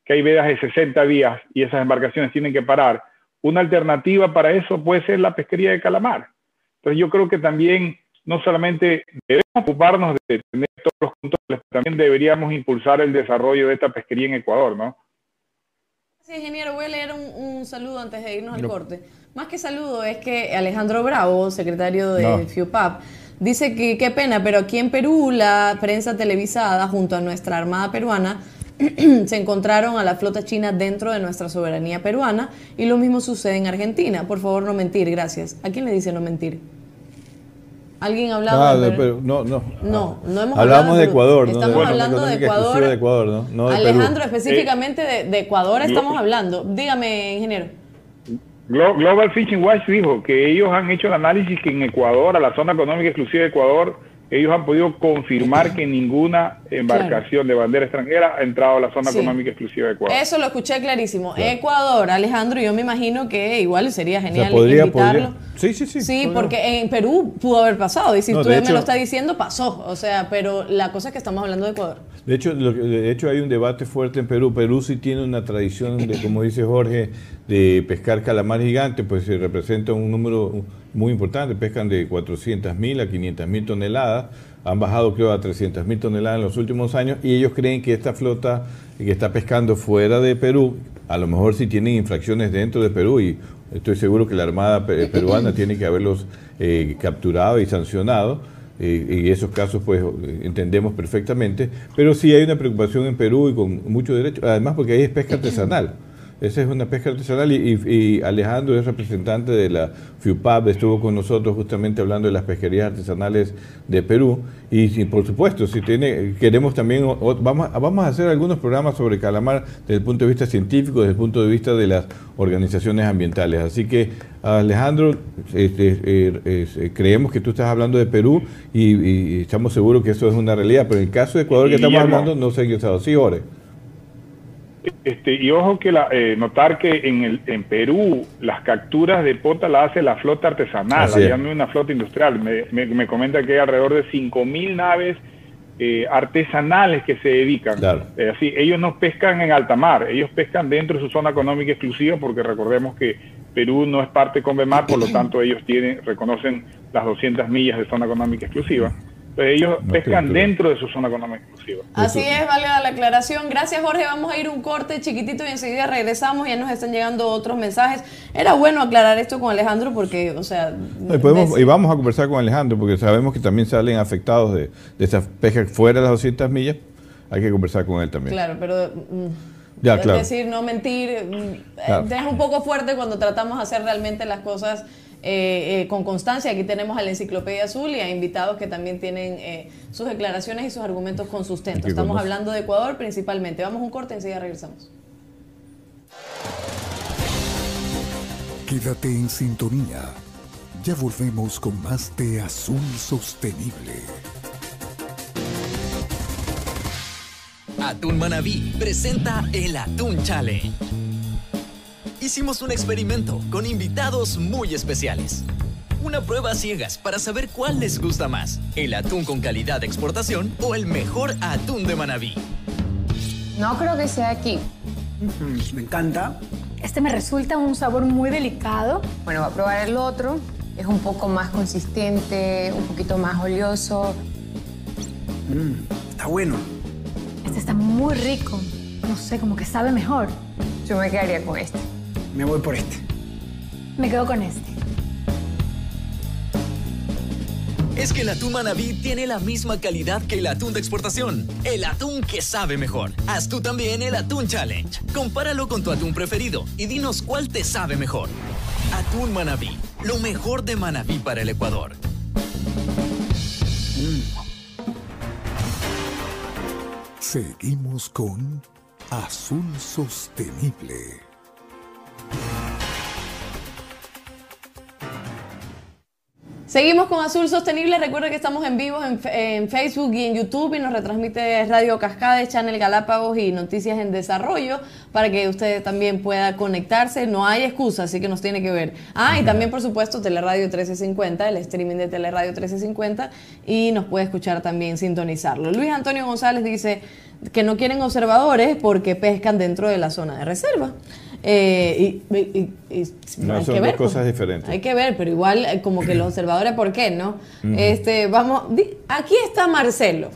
que hay vedas de 60 días y esas embarcaciones tienen que parar. Una alternativa para eso puede ser la pesquería de calamar. Entonces yo creo que también no solamente debemos ocuparnos de tener todos los controles, también deberíamos impulsar el desarrollo de esta pesquería en Ecuador, ¿no? Ingeniero, voy a leer un, saludo antes de irnos al corte. Más que saludo es que Alejandro Bravo, secretario de FIUPAP, dice que qué pena, pero aquí en Perú la prensa televisada junto a nuestra Armada Peruana se encontraron a la flota china dentro de nuestra soberanía peruana y lo mismo sucede en Argentina. Por favor, no mentir, gracias. ¿A quién le dice no mentir? ¿Alguien ha hablado ah, de, Perú? No, no. No, no hemos Hablamos de, Ecuador, ¿no? Estamos hablando de Ecuador. de Ecuador, ¿no? Alejandro, específicamente de, Ecuador estamos hablando. Dígame, ingeniero. Global Fishing Watch dijo que ellos han hecho el análisis que en Ecuador, a la zona económica exclusiva de Ecuador, ellos han podido confirmar que ninguna embarcación de bandera extranjera ha entrado a la zona económica exclusiva de Ecuador. Eso lo escuché clarísimo. Ecuador, Alejandro, yo me imagino que igual sería genial invitarlo. Sí, sí, sí. Sí, porque en Perú pudo haber pasado. Y si tú me lo estás diciendo, pasó. O sea, pero la cosa es que estamos hablando de Ecuador. De hecho, de hecho hay un debate fuerte en Perú. Perú sí tiene una tradición de, como dice Jorge, de pescar calamar gigante, pues se representa un número muy importante. Pescan de 400.000 a 500.000 toneladas. Han bajado, creo, a 300.000 toneladas en los últimos años. Y ellos creen que esta flota que está pescando fuera de Perú, a lo mejor sí tienen infracciones dentro de Perú y estoy seguro que la Armada peruana tiene que haberlos eh, capturado y sancionado y esos casos pues entendemos perfectamente, pero sí hay una preocupación en Perú y con mucho derecho, además porque ahí es pesca artesanal. Esa es una pesca artesanal y, Alejandro es representante de la FIUPAP, estuvo con nosotros justamente hablando de las pesquerías artesanales de Perú y, por supuesto, si tiene, queremos también, vamos, vamos a hacer algunos programas sobre calamar desde el punto de vista científico, desde el punto de vista de las organizaciones ambientales. Así que Alejandro, este, eh, eh, creemos que tú estás hablando de Perú y, estamos seguros que eso es una realidad, pero en el caso de Ecuador que estamos hablando no sé qué estado. Sí, Ore. Este, y ojo que la, eh, notar que en, el, en Perú las capturas de pota las hace la flota artesanal, no una flota industrial. Me, me, comenta que hay alrededor de 5.000 naves eh, artesanales que se dedican. Eh, así, ellos no pescan en alta mar, ellos pescan dentro de su zona económica exclusiva porque recordemos que Perú no es parte de Convemar, por lo tanto ellos tienen, reconocen las 200 millas de zona económica exclusiva ellos pescan dentro de su zona económica exclusiva. Así es, válida la aclaración. Gracias, Jorge. Vamos a ir un corte chiquitito y enseguida regresamos. Ya nos están llegando otros mensajes. Era bueno aclarar esto con Alejandro porque, o sea... y, vamos a conversar con Alejandro porque sabemos que también salen afectados de, de esa pesca fuera de las 200 millas. Hay que conversar con él también. Claro, pero... Mm, ya, es decir, no mentir. Mm, es un poco fuerte cuando tratamos de hacer realmente las cosas eh, eh, con constancia. Aquí tenemos a la Enciclopedia Azul y a invitados que también tienen eh, sus declaraciones y sus argumentos con sustento. Estamos hablando de Ecuador principalmente. Vamos a un corte, enseguida regresamos. Quédate en sintonía. Ya volvemos con más de Azul Sostenible. Atún Manabí presenta el Atún Challenge hicimos un experimento con invitados muy especiales. Una prueba ciegas para saber cuál les gusta más, el atún con calidad de exportación o el mejor atún de Manabí. No creo que sea aquí. me encanta. Este me resulta un sabor muy delicado. Bueno, voy a probar el otro. Es un poco más consistente, un poquito más oleoso. Mm, está bueno. Este está muy rico. No sé, como que sabe mejor. Yo me quedaría con este. Me voy por este. Me quedo con este. Es que el atún Manabí tiene la misma calidad que el atún de exportación. El atún que sabe mejor. Haz tú también el Atún Challenge. Compáralo con tu atún preferido y dinos cuál te sabe mejor. Atún Manabí. Lo mejor de Manabí para el Ecuador. Seguimos con Azul Sostenible. Seguimos con Azul Sostenible. Recuerda que estamos en vivo en, Facebook y en YouTube y nos retransmite Radio Cascades, Channel Galápagos y Noticias en Desarrollo para que usted también pueda conectarse. No hay excusa, así que nos tiene que ver. Ah, y también, por supuesto, Teleradio 1350, el streaming de Teleradio 1350 y nos puede escuchar también, sintonizarlo. Luis Antonio González dice que no quieren observadores porque pescan dentro de la zona de reserva. Eh, y, no, son dos cosas diferentes. Hay que ver, pero igual eh, como que los observadores, ¿por qué no? este, vamos, aquí está Marcelo.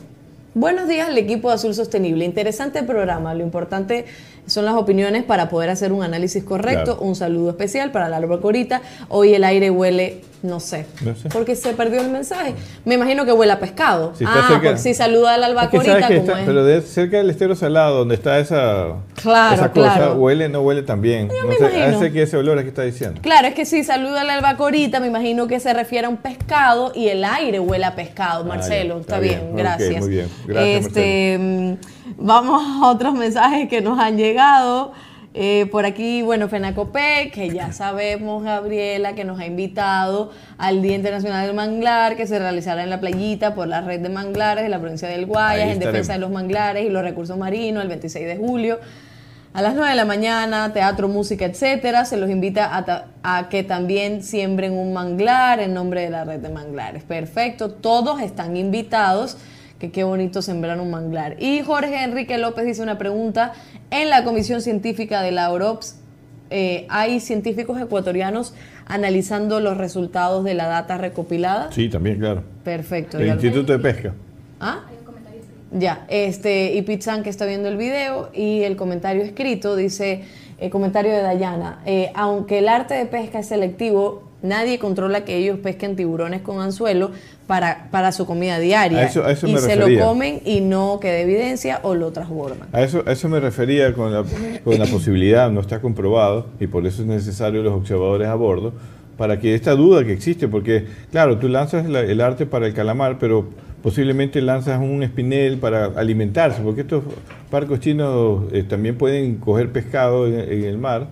Buenos días al equipo de Azul Sostenible. Interesante programa. Lo importante son las opiniones para poder hacer un análisis correcto. Un saludo especial para la albacorita. Hoy el aire huele, no sé, porque se perdió el mensaje. Me imagino que huele a pescado. ah, porque si saluda a la albacorita, como es. Pero de, cerca del estero salado, donde está esa, claro, esa cosa, huele, no huele tan bien. Yo no sé, ese que ese olor es que está diciendo. Claro, es que si saluda a la albacorita, me imagino que se refiere a un pescado y el aire huele a pescado, ah, Marcelo. está, bien, gracias. muy bien, gracias. Este, Vamos a otros mensajes que nos han llegado. Eh, por aquí, bueno, FENACOPE, que ya sabemos, Gabriela, que nos ha invitado al Día Internacional del Manglar, que se realizará en la playita por la red de manglares de la provincia del Guayas, en defensa de los manglares y los recursos marinos, el 26 de julio. A las 9 de la mañana, teatro, música, etcétera. Se los invita a, a, que también siembren un manglar en nombre de la red de manglares. Perfecto, todos están invitados que qué bonito sembrar un manglar. Y Jorge Enrique López dice una pregunta, en la Comisión Científica de la OROPS eh, hay científicos ecuatorianos analizando los resultados de la data recopilada. Sí, también, claro. Perfecto. El Instituto de Pesca. ¿Ah? Ya, este, y Pizzan que está viendo el video y el comentario escrito dice, el comentario de Dayana, eh, aunque el arte de pesca es selectivo, nadie controla que ellos pesquen tiburones con anzuelo para, para su comida diaria. y se lo comen y no queda evidencia o lo transforman. A eso, eso me refería con la, con la posibilidad, no está comprobado, y por eso es necesario los observadores a bordo, para que esta duda que existe, porque claro, tú lanzas el arte para el calamar, pero posiblemente lanzas un espinel para alimentarse, porque estos barcos chinos eh, también pueden coger pescado en el mar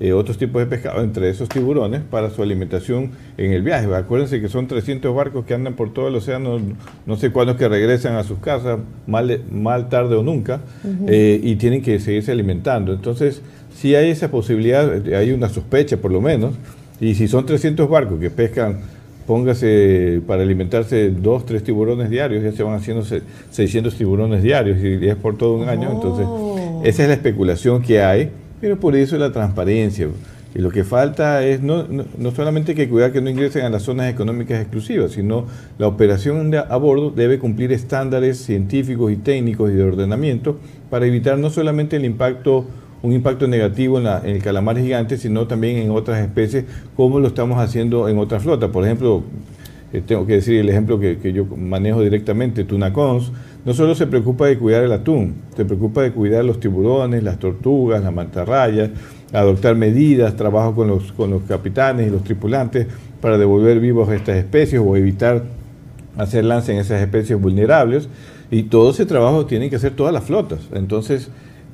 eh, otros tipos de pescado, entre esos tiburones, para su alimentación en el viaje. Acuérdense que son 300 barcos que andan por todo el océano, no sé cuándo es que regresan a sus casas, mal, mal tarde o nunca, eh, y tienen que seguirse alimentando. Entonces, si hay esa posibilidad, hay una sospecha por lo menos, y si son 300 barcos que pescan, póngase para alimentarse dos, tres tiburones diarios, ya se van haciendo 600 tiburones diarios, y es por todo un año, entonces oh. esa es la especulación que hay pero por eso la transparencia. Y lo que falta es no, no, solamente que cuidar que no ingresen a las zonas económicas exclusivas, sino la operación a bordo debe cumplir estándares científicos y técnicos y de ordenamiento para evitar no solamente el impacto un impacto negativo en, el calamar gigante, sino también en otras especies, como lo estamos haciendo en otras flotas. Por ejemplo, eh, tengo que decir el ejemplo que, que yo manejo directamente, Tunacons, no solo se preocupa de cuidar el atún, se preocupa de cuidar los tiburones, las tortugas, las mantarrayas, adoptar medidas, trabajo con los, con los capitanes y los tripulantes para devolver vivos a estas especies o evitar hacer lance en esas especies vulnerables. Y todo ese trabajo tienen que hacer todas las flotas. Entonces,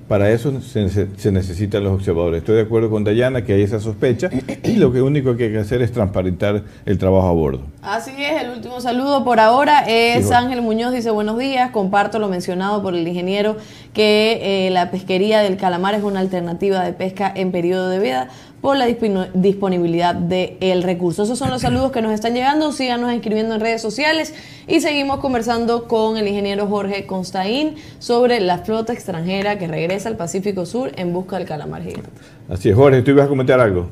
para eso se, necesitan los observadores. Estoy de acuerdo con Dayana que hay esa sospecha y lo que único que hay que hacer es transparentar el trabajo a bordo. Así es, el último saludo por ahora es Ángel Muñoz, dice buenos días, comparto lo mencionado por el ingeniero que eh, la pesquería del calamar es una alternativa de pesca en periodo de vida por la disponibilidad del recurso. Esos son los saludos que nos están llegando. Síganos escribiendo en redes sociales y seguimos conversando con el ingeniero Jorge Constaín sobre la flota extranjera que regresa al Pacífico Sur en busca del calamar gigante. Así es, Jorge, tú ibas a comentar algo.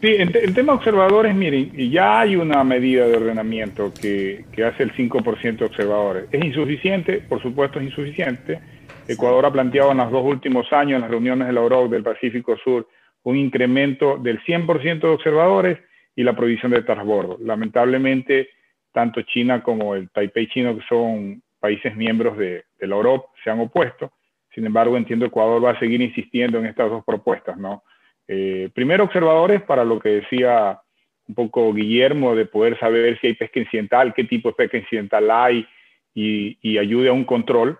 Sí, en, el tema observadores, miren, ya hay una medida de ordenamiento que, que hace el 5% de observadores. ¿Es insuficiente? Por supuesto es insuficiente. Ecuador ha planteado en los dos últimos años, en las reuniones de la OROC del Pacífico Sur, un incremento del 100% de observadores y la prohibición de transbordo. Lamentablemente, tanto China como el Taipei chino, que son países miembros de, la Europa, se han opuesto. Sin embargo, entiendo que Ecuador va a seguir insistiendo en estas dos propuestas. ¿no? Eh, primero, observadores para lo que decía un poco Guillermo, de poder saber si hay pesca incidental, qué tipo de pesca incidental hay y, y ayude a un control.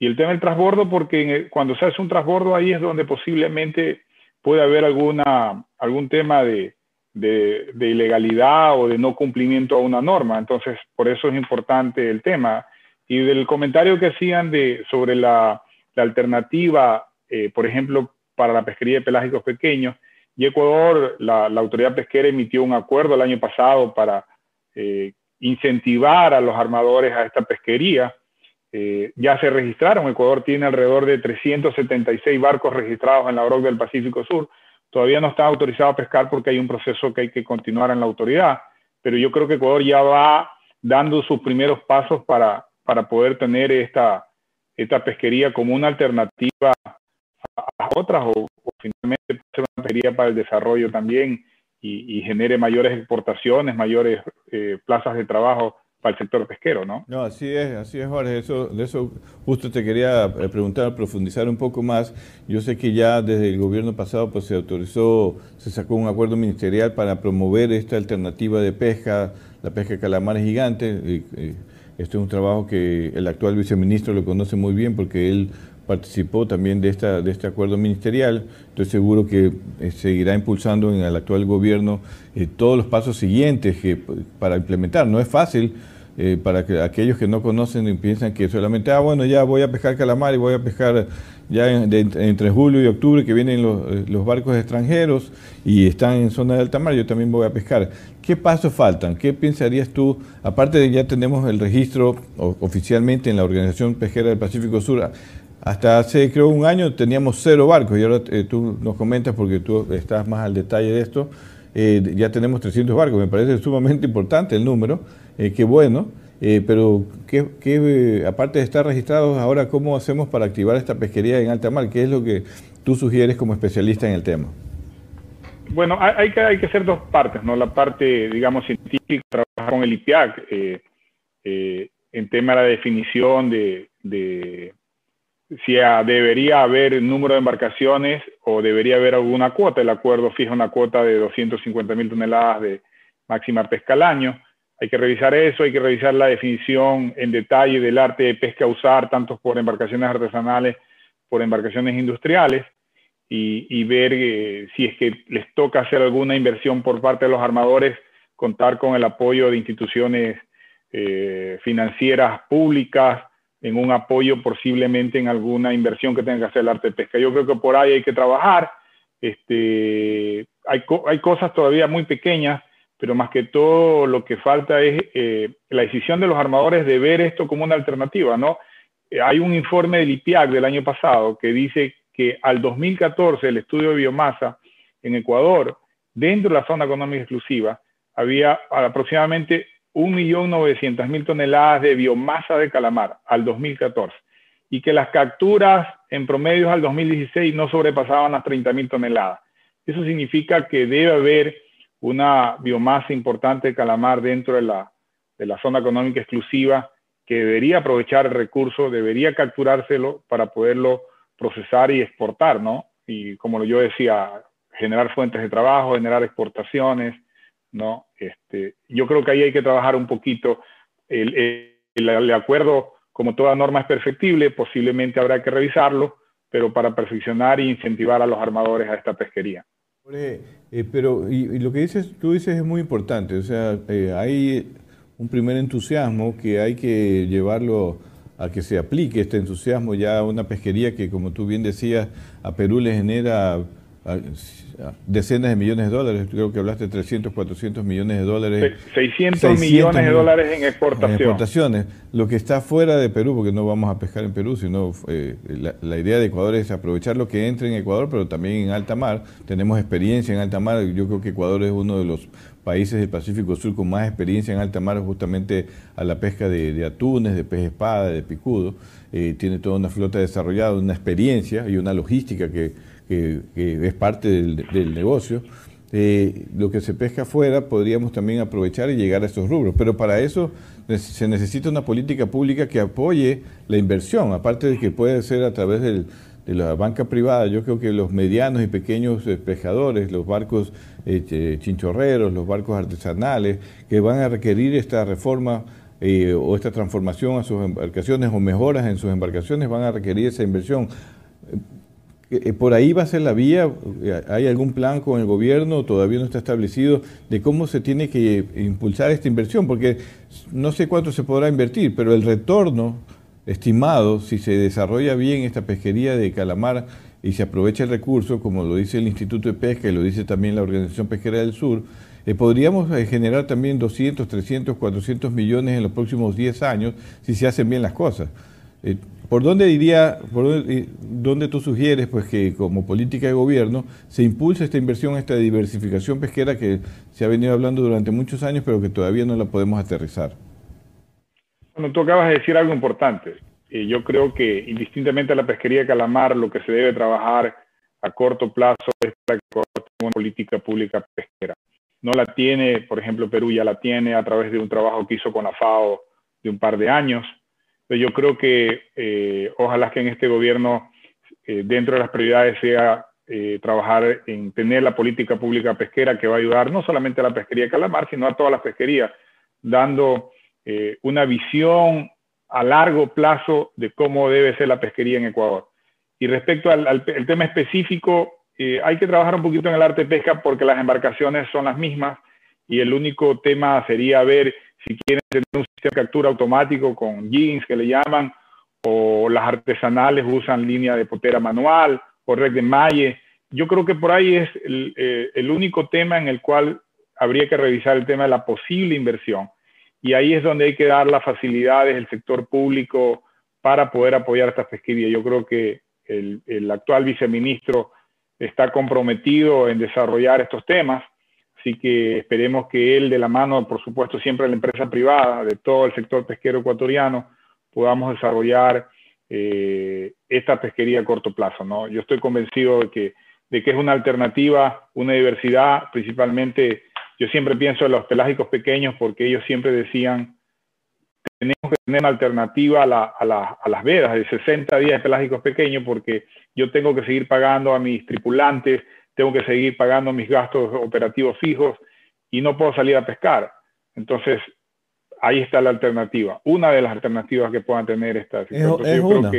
Y el tema del transbordo, porque cuando se hace un transbordo ahí es donde posiblemente puede haber alguna, algún tema de, de, ilegalidad o de no cumplimiento a una norma. Entonces, por eso es importante el tema. Y del comentario que hacían de, sobre la, la alternativa, eh, por ejemplo, para la pesquería de pelágicos pequeños, y Ecuador, la, autoridad pesquera emitió un acuerdo el año pasado para eh, incentivar a los armadores a esta pesquería. Eh, ya se registraron. Ecuador tiene alrededor de 376 barcos registrados en la OROC del Pacífico Sur. Todavía no está autorizado a pescar porque hay un proceso que hay que continuar en la autoridad, pero yo creo que Ecuador ya va dando sus primeros pasos para, para poder tener esta, esta pesquería como una alternativa las otras o, finalmente puede ser una pesquería para el desarrollo también y, genere mayores exportaciones, mayores eh, plazas de trabajo para el sector pesquero, ¿no? No, así es, así es, Jorge. Eso, de eso justo te quería eh, preguntar, profundizar un poco más. Yo sé que ya desde el gobierno pasado pues se autorizó, se sacó un acuerdo ministerial para promover esta alternativa de pesca, la pesca de calamares gigantes. Este es un trabajo que el actual viceministro lo conoce muy bien porque él participó también de, esta, de este acuerdo ministerial. Estoy seguro que eh, seguirá impulsando en el actual gobierno eh, todos los pasos siguientes que, para implementar. No es fácil eh, para que aquellos que no conocen y piensan que solamente, ah, bueno, ya voy a pescar calamar y voy a pescar ya entre julio y octubre que vienen los, barcos extranjeros y están en zona de alta mar, yo también voy a pescar. ¿Qué pasos faltan? ¿Qué pensarías tú? Aparte de ya tenemos el registro oficialmente en la Organización Pesquera del Pacífico Sur, hasta hace creo un año teníamos cero barcos y ahora eh, tú nos comentas porque tú estás más al detalle de esto, ya tenemos 300 barcos, me parece sumamente importante el número eh, qué bueno. Eh, pero, ¿qué, aparte de estar registrados, ahora cómo hacemos para activar esta pesquería en alta mar? ¿Qué es lo que tú sugieres como especialista en el tema? Bueno, hay, que, hay que hacer dos partes, ¿no? La parte, digamos, científica, trabajar con el IPIAC eh, eh, en tema de la definición de, de si debería haber número de embarcaciones o debería haber alguna cuota. El acuerdo fija una cuota de 250 mil toneladas de máxima pesca al año. Hay que revisar eso, hay que revisar la definición en detalle del arte de pesca a usar, tanto por embarcaciones artesanales, por embarcaciones industriales, y, ver eh, si es que les toca hacer alguna inversión por parte de los armadores, contar con el apoyo de instituciones eh, financieras públicas, en un apoyo posiblemente en alguna inversión que tenga que hacer el arte de pesca. Yo creo que por ahí hay que trabajar. Este, hay, hay cosas todavía muy pequeñas pero más que todo lo que falta es eh, la decisión de los armadores de ver esto como una alternativa, ¿no? Eh, hay un informe del IPIAC del año pasado que dice que al 2014 el estudio de biomasa en Ecuador, dentro de la zona económica exclusiva, había aproximadamente 1.900.000 toneladas de biomasa de calamar al 2014 y que las capturas en promedio al 2016 no sobrepasaban las 30.000 toneladas. Eso significa que debe haber una biomasa importante de calamar dentro de la, de la zona económica exclusiva que debería aprovechar el recurso, debería capturárselo para poderlo procesar y exportar, ¿no? Y como yo decía, generar fuentes de trabajo, generar exportaciones, ¿no? Este, yo creo que ahí hay que trabajar un poquito. El, el, acuerdo, como toda norma, es perfectible, posiblemente habrá que revisarlo, pero para perfeccionar e incentivar a los armadores a esta pesquería. Eh, pero y, lo que dices, tú dices es muy importante, o sea, eh, hay un primer entusiasmo que hay que llevarlo a que se aplique este entusiasmo ya a una pesquería que, como tú bien decías, a Perú le genera decenas de millones de dólares, creo que hablaste de 300, 400 millones de dólares. 600, millones de dólares en exportación. exportaciones. Lo que está fuera de Perú, porque no vamos a pescar en Perú, sino eh, la, idea de Ecuador es aprovechar lo que entre en Ecuador, pero también en alta mar. Tenemos experiencia en alta mar, yo creo que Ecuador es uno de los países del Pacífico Sur con más experiencia en alta mar justamente a la pesca de, atunes, de pez espada, de picudo. Eh, tiene toda una flota desarrollada, una experiencia y una logística que que, es parte del, negocio, eh, lo que se pesca afuera podríamos también aprovechar y llegar a esos rubros. Pero para eso se necesita una política pública que apoye la inversión, aparte de que puede ser a través de la banca privada. Yo creo que los medianos y pequeños eh, pescadores, los barcos eh, chinchorreros, los barcos artesanales, que van a requerir esta reforma o esta transformación a sus embarcaciones o mejoras en sus embarcaciones, van a requerir esa inversión ¿Por ahí va a ser la vía? ¿Hay algún plan con el gobierno? Todavía no está establecido de cómo se tiene que impulsar esta inversión, porque no sé cuánto se podrá invertir, pero el retorno estimado, si se desarrolla bien esta pesquería de calamar y se aprovecha el recurso, como lo dice el Instituto de Pesca y lo dice también la Organización Pesquera del Sur, eh, podríamos eh, generar también 200, 300, 400 millones en los próximos 10 años si se hacen bien las cosas. ¿Por dónde diría, por dónde, tú sugieres pues que como política de gobierno se impulse esta inversión, esta diversificación pesquera que se ha venido hablando durante muchos años, pero que todavía no la podemos aterrizar? Bueno, tú acabas de decir algo importante. eh, yo creo que indistintamente a la pesquería de calamar, lo que se debe trabajar a corto plazo es para que una política pública pesquera. No la tiene, por ejemplo, Perú ya la tiene a través de un trabajo que hizo con la FAO de un par de años. Yo creo que eh, ojalá que en este gobierno, eh, dentro de las prioridades, sea trabajar en tener la política pública pesquera que va a ayudar no solamente a la pesquería de calamar, sino a todas las pesquerías, dando una visión a largo plazo de cómo debe ser la pesquería en Ecuador. Y respecto al, tema específico, eh, hay que trabajar un poquito en el arte de pesca porque las embarcaciones son las mismas y el único tema sería ver si quieren tener un sistema de captura automático con jeans que le llaman o las artesanales usan línea de potera manual o red de malle. Yo creo que por ahí es el, eh, el único tema en el cual habría que revisar el tema de la posible inversión y ahí es donde hay que dar las facilidades del sector público para poder apoyar esta pesquería. Yo creo que el, el, actual viceministro está comprometido en desarrollar estos temas, así que esperemos que él, de la mano, por supuesto, siempre de la empresa privada, de todo el sector pesquero ecuatoriano, podamos desarrollar eh, esta pesquería a corto plazo. ¿no? Yo estoy convencido de que, de que es una alternativa, una diversidad, principalmente yo siempre pienso en los pelágicos pequeños porque ellos siempre decían, tenemos que tener una alternativa a, las vedas de 60 días de pelágicos pequeños porque yo tengo que seguir pagando a mis tripulantes, tengo que seguir pagando mis gastos operativos fijos y no puedo salir a pescar. Entonces, ahí está la alternativa, una de las alternativas que puedan tener estas. Es, una.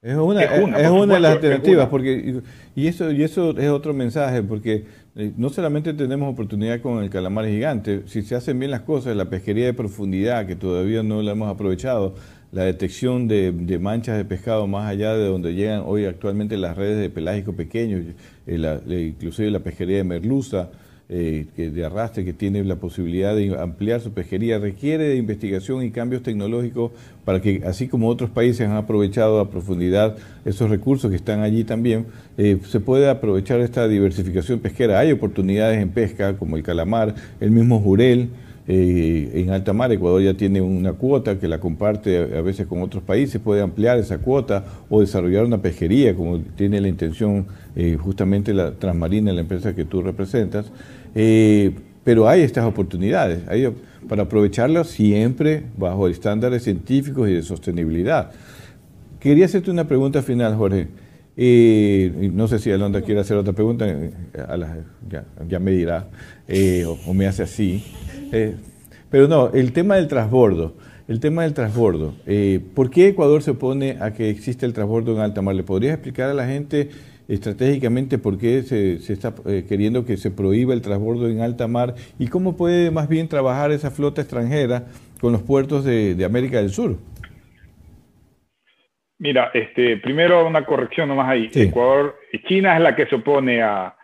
Es una, es una, de las alternativas, porque y eso y eso es otro mensaje, porque eh, no solamente tenemos oportunidad con el calamar gigante, si se hacen bien las cosas, la pesquería de profundidad, que todavía no la hemos aprovechado, la detección de, manchas de pescado más allá de donde llegan hoy actualmente las redes de pelágicos pequeños, eh, inclusive la pesquería de merluza, eh, de arrastre, que tiene la posibilidad de ampliar su pesquería, requiere de investigación y cambios tecnológicos para que, así como otros países han aprovechado a profundidad esos recursos que están allí también, eh, se puede aprovechar esta diversificación pesquera. Hay oportunidades en pesca, como el calamar, el mismo jurel. Eh, en alta mar, Ecuador ya tiene una cuota que la comparte a, veces con otros países, puede ampliar esa cuota o desarrollar una pesquería, como tiene la intención justamente la Transmarina, la empresa que tú representas. Eh, pero hay estas oportunidades hay, para aprovecharlas siempre bajo estándares científicos y de sostenibilidad. Quería hacerte una pregunta final, Jorge. Eh, no sé si Alondra quiere hacer otra pregunta, eh, ya, me dirá, o, me hace así. pero no, el tema del transbordo. El tema del transbordo. ¿Por qué Ecuador se opone a que exista el transbordo en alta mar? ¿Le podrías explicar a la gente estratégicamente por qué se, está eh, queriendo que se prohíba el transbordo en alta mar y cómo puede más bien trabajar esa flota extranjera con los puertos de, América del Sur. Mira, este, primero una corrección nomás ahí. Ecuador, China es la que se opone a,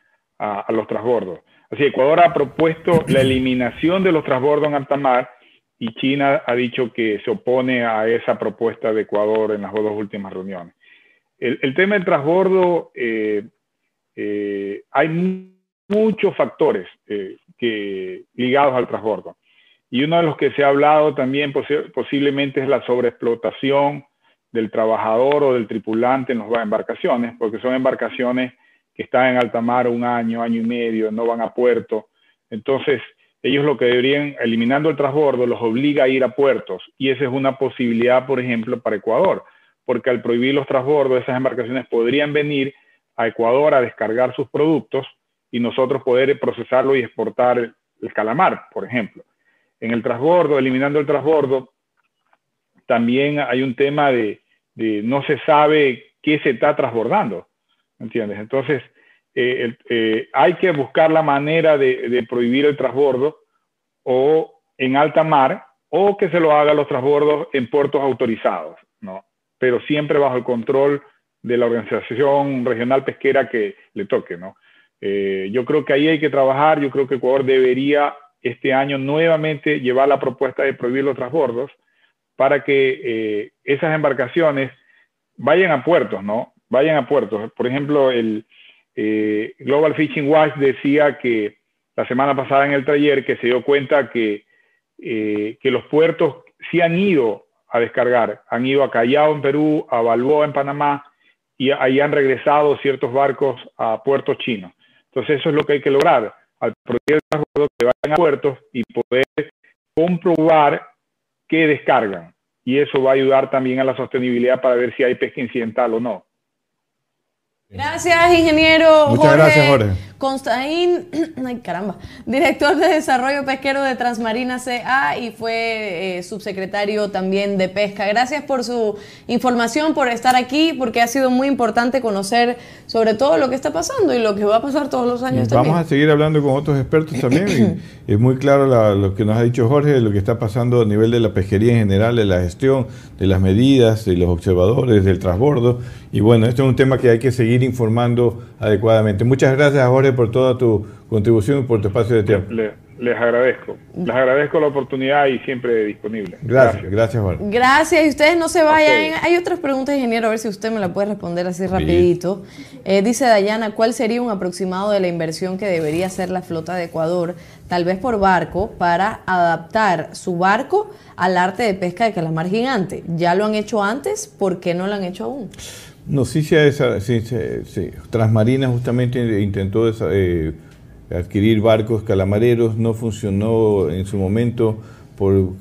los transbordos. Así, Ecuador ha propuesto la eliminación de los transbordos en alta mar y China ha dicho que se opone a esa propuesta de Ecuador en las dos últimas reuniones. El, tema del transbordo, eh, eh, hay muchos factores eh, que, ligados al transbordo. Y uno de los que se ha hablado también posiblemente es la sobreexplotación del trabajador o del tripulante en las embarcaciones, porque son embarcaciones que están en alta mar un año, año y medio, no van a puerto. Entonces, ellos lo que deberían, eliminando el transbordo, los obliga a ir a puertos. Y esa es una posibilidad, por ejemplo, para Ecuador porque al prohibir los transbordos, esas embarcaciones podrían venir a Ecuador a descargar sus productos y nosotros poder procesarlo y exportar el, calamar, por ejemplo. En el transbordo, eliminando el transbordo, también hay un tema de, no se sabe qué se está transbordando, ¿entiendes? Entonces, eh, eh, hay que buscar la manera de, prohibir el transbordo o en alta mar o que se lo haga los transbordos en puertos autorizados, ¿no? pero siempre bajo el control de la organización regional pesquera que le toque, ¿no? Eh, yo creo que ahí hay que trabajar, yo creo que Ecuador debería este año nuevamente llevar la propuesta de prohibir los transbordos para que eh, esas embarcaciones vayan a puertos, ¿no? Vayan a puertos. Por ejemplo, el eh, Global Fishing Watch decía que la semana pasada en el taller que se dio cuenta que, que los puertos sí han ido a descargar. Han ido a Callao en Perú, a Balboa en Panamá y ahí han regresado ciertos barcos a puertos chinos. Entonces eso es lo que hay que lograr, al proyecto que vayan a puertos y poder comprobar que descargan. Y eso va a ayudar también a la sostenibilidad para ver si hay pesca incidental o no. Gracias, ingeniero. Muchas gracias, Jorge. Constaín, ay caramba, director de desarrollo pesquero de Transmarina CA y fue eh, subsecretario también de pesca. Gracias por su información, por estar aquí, porque ha sido muy importante conocer sobre todo lo que está pasando y lo que va a pasar todos los años. Vamos a seguir hablando con otros expertos también. y es muy claro lo que nos ha dicho Jorge, de lo que está pasando a nivel de la pesquería en general, de la gestión, de las medidas, de los observadores, del transbordo. Y bueno, esto es un tema que hay que seguir informando adecuadamente. Muchas gracias, Jorge, por toda tu contribución y por tu espacio de tiempo. les agradezco. Les agradezco la oportunidad y siempre disponible. Gracias, gracias, Jorge. Gracias. Y ustedes no se vayan. Hay otras preguntas, ingeniero, a ver si usted me la puede responder así rapidito. Eh, dice Dayana, ¿cuál sería un aproximado de la inversión que debería hacer la flota de Ecuador, tal vez por barco, para adaptar su barco al arte de pesca de calamar gigante? ¿Ya lo han hecho antes? ¿Por qué no lo han hecho aún? No, sí, sí, sí. Transmarina justamente intentó eh, adquirir barcos calamareros, no funcionó en su momento por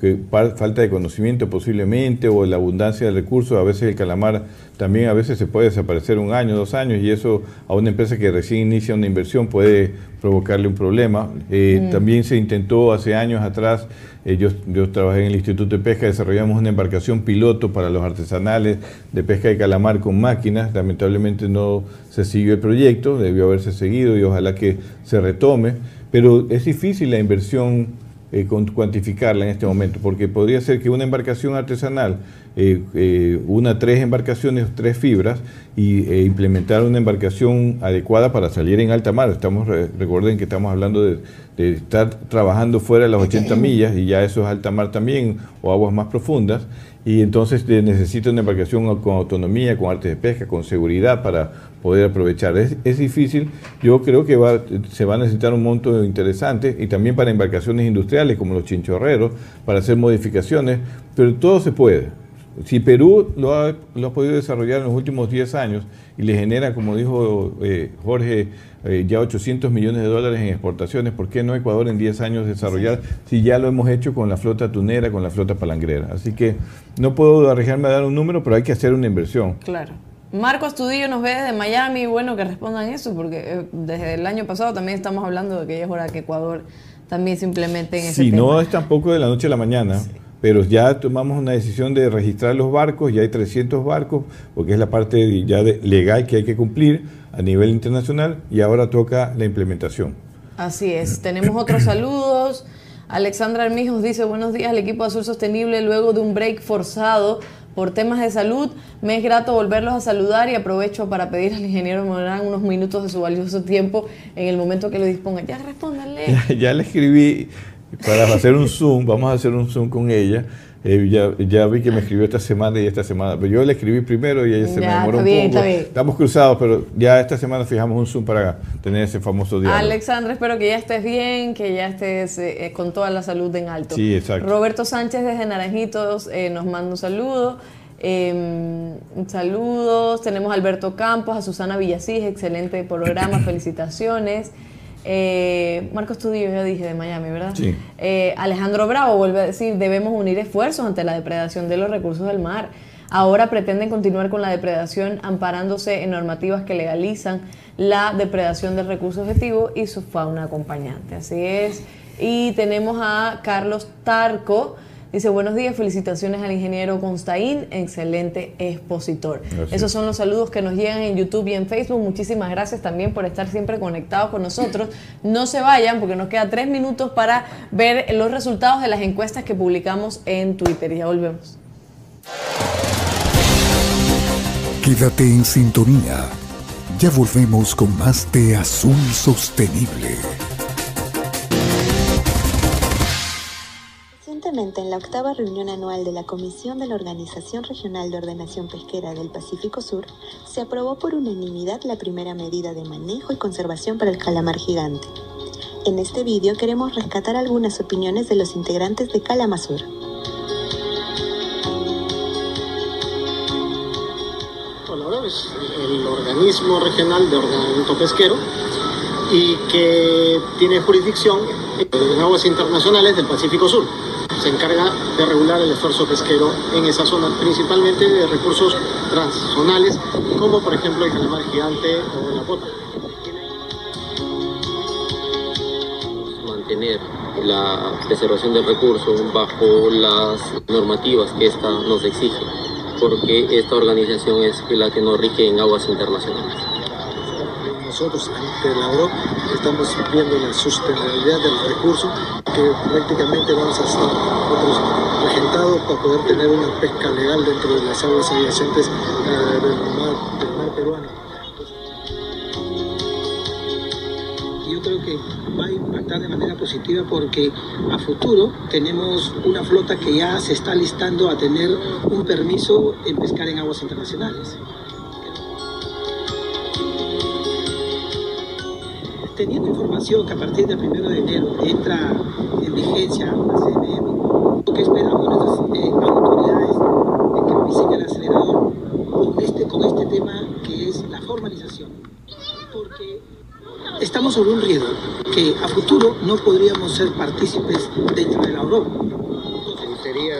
falta de conocimiento posiblemente o la abundancia de recursos. A veces el calamar también a veces se puede desaparecer un año, dos años y eso a una empresa que recién inicia una inversión puede provocarle un problema. Eh, mm. También se intentó hace años atrás, eh, yo, yo, trabajé en el Instituto de Pesca, desarrollamos una embarcación piloto para los artesanales de pesca de calamar con máquinas. Lamentablemente no se siguió el proyecto, debió haberse seguido y ojalá que se retome. Pero es difícil la inversión eh, cuantificarla en este momento, porque podría ser que una embarcación artesanal, eh, eh, una tres embarcaciones, tres fibras, y implementar una embarcación adecuada para salir en alta mar. Estamos recuerden que estamos hablando de, de, estar trabajando fuera de las 80 millas y ya eso es alta mar también o aguas más profundas y entonces necesita una embarcación con autonomía, con artes de pesca, con seguridad para poder aprovechar. Es, es difícil, yo creo que va, se va a necesitar un monto interesante y también para embarcaciones industriales como los chinchorreros, para hacer modificaciones, pero todo se puede. Si Perú lo ha, lo ha podido desarrollar en los últimos 10 años y le genera, como dijo eh, Jorge, eh, ya 800 millones de dólares en exportaciones, ¿por qué no Ecuador en 10 años desarrollar si ya lo hemos hecho con la flota tunera, con la flota palangrera? Así que no puedo arriesgarme a dar un número, pero hay que hacer una inversión. Claro. Marco Astudillo nos ve desde Miami, bueno que respondan eso, porque eh, desde el año pasado también estamos hablando de que ya es hora que Ecuador también se implemente en ese sí, no es tampoco de la noche a la mañana pero ya tomamos una decisión de registrar los barcos, ya hay 300 barcos, porque es la parte ya legal que hay que cumplir a nivel internacional y ahora toca la implementación. Así es, tenemos otros saludos. Alexandra Armijos dice, buenos días al equipo Azul Sostenible luego de un break forzado por temas de salud. Me es grato volverlos a saludar y aprovecho para pedir al ingeniero Morán unos minutos de su valioso tiempo en el momento que lo disponga. Ya respóndanle. ya le escribí para hacer un Zoom, vamos a hacer un Zoom con ella. Eh, ya, ya, vi que me escribió esta semana y esta semana, pero yo le escribí primero y ella se me demoró un poco. Estamos cruzados, pero ya esta semana fijamos un Zoom para tener ese famoso diálogo. Alexandra, espero que ya estés bien, que ya estés eh, con toda la salud en alto. Sí, exacto. Roberto Sánchez desde Naranjitos eh, nos manda un saludo. Eh, saludos, tenemos a Alberto Campos, a Susana Villasís, excelente programa, felicitaciones. Eh, Marcos Tudillo, ya dije, de Miami, ¿verdad? Sí. Eh, Alejandro Bravo vuelve a decir, debemos unir esfuerzos ante la depredación de los recursos del mar. Ahora pretenden continuar con la depredación amparándose en normativas que legalizan la depredación del recurso objetivo y su fauna acompañante. Así es. Y tenemos a Carlos Tarco. Dice, buenos días, felicitaciones al ingeniero Constaín, excelente expositor. Esos son los saludos que nos llegan en YouTube y en Facebook. Muchísimas gracias también por estar siempre conectados con nosotros. No se vayan porque nos queda tres minutos para ver los resultados de las encuestas que publicamos en Twitter. Y ya volvemos. Quédate en sintonía. Ya volvemos con más de Azul Sostenible. Recientemente, en la octava reunión anual de la Comisión de la Organización Regional de Ordenación Pesquera del Pacífico Sur, se aprobó por unanimidad la primera medida de manejo y conservación para el calamar gigante. En este vídeo queremos rescatar algunas opiniones de los integrantes de Calamazur. Hola, es el organismo regional de ordenamiento pesquero y que tiene jurisdicción en aguas internacionales del Pacífico Sur. Se encarga de regular el esfuerzo pesquero en esa zona, principalmente de recursos transzonales, como por ejemplo el calamar gigante o la bota. Mantener la preservación del recurso bajo las normativas que esta nos exige, porque esta organización es la que nos rige en aguas internacionales nosotros ante la ORO estamos viendo la sostenibilidad del recurso que prácticamente vamos a estar nosotros regentados para poder tener una pesca legal dentro de las aguas adyacentes eh, del mar peruano. Yo creo que va a impactar de manera positiva porque a futuro tenemos una flota que ya se está listando a tener un permiso en pescar en aguas internacionales. Teniendo información que a partir del 1 de enero entra en vigencia la CMM, lo que esperamos nuestras eh, autoridades es que pisen el acelerador con este, con este tema que es la formalización. Porque estamos sobre un riesgo que a futuro no podríamos ser partícipes dentro de la Europa. Sería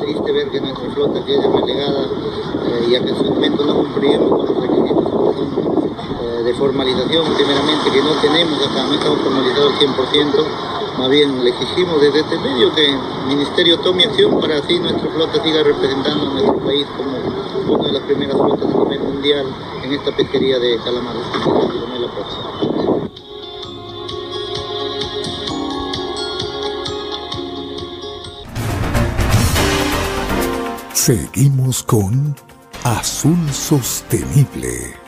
triste ver que nuestra flota quede relegada eh, y a que en su momento no cumplíamos con los requisitos de formalización, primeramente, que no tenemos acá, no estamos formalizados al 100%, más bien le exigimos desde este medio que el Ministerio tome acción para así nuestra flota siga representando a nuestro país como una de las primeras flotas a nivel mundial en esta pesquería de calamares. Seguimos con Azul Sostenible.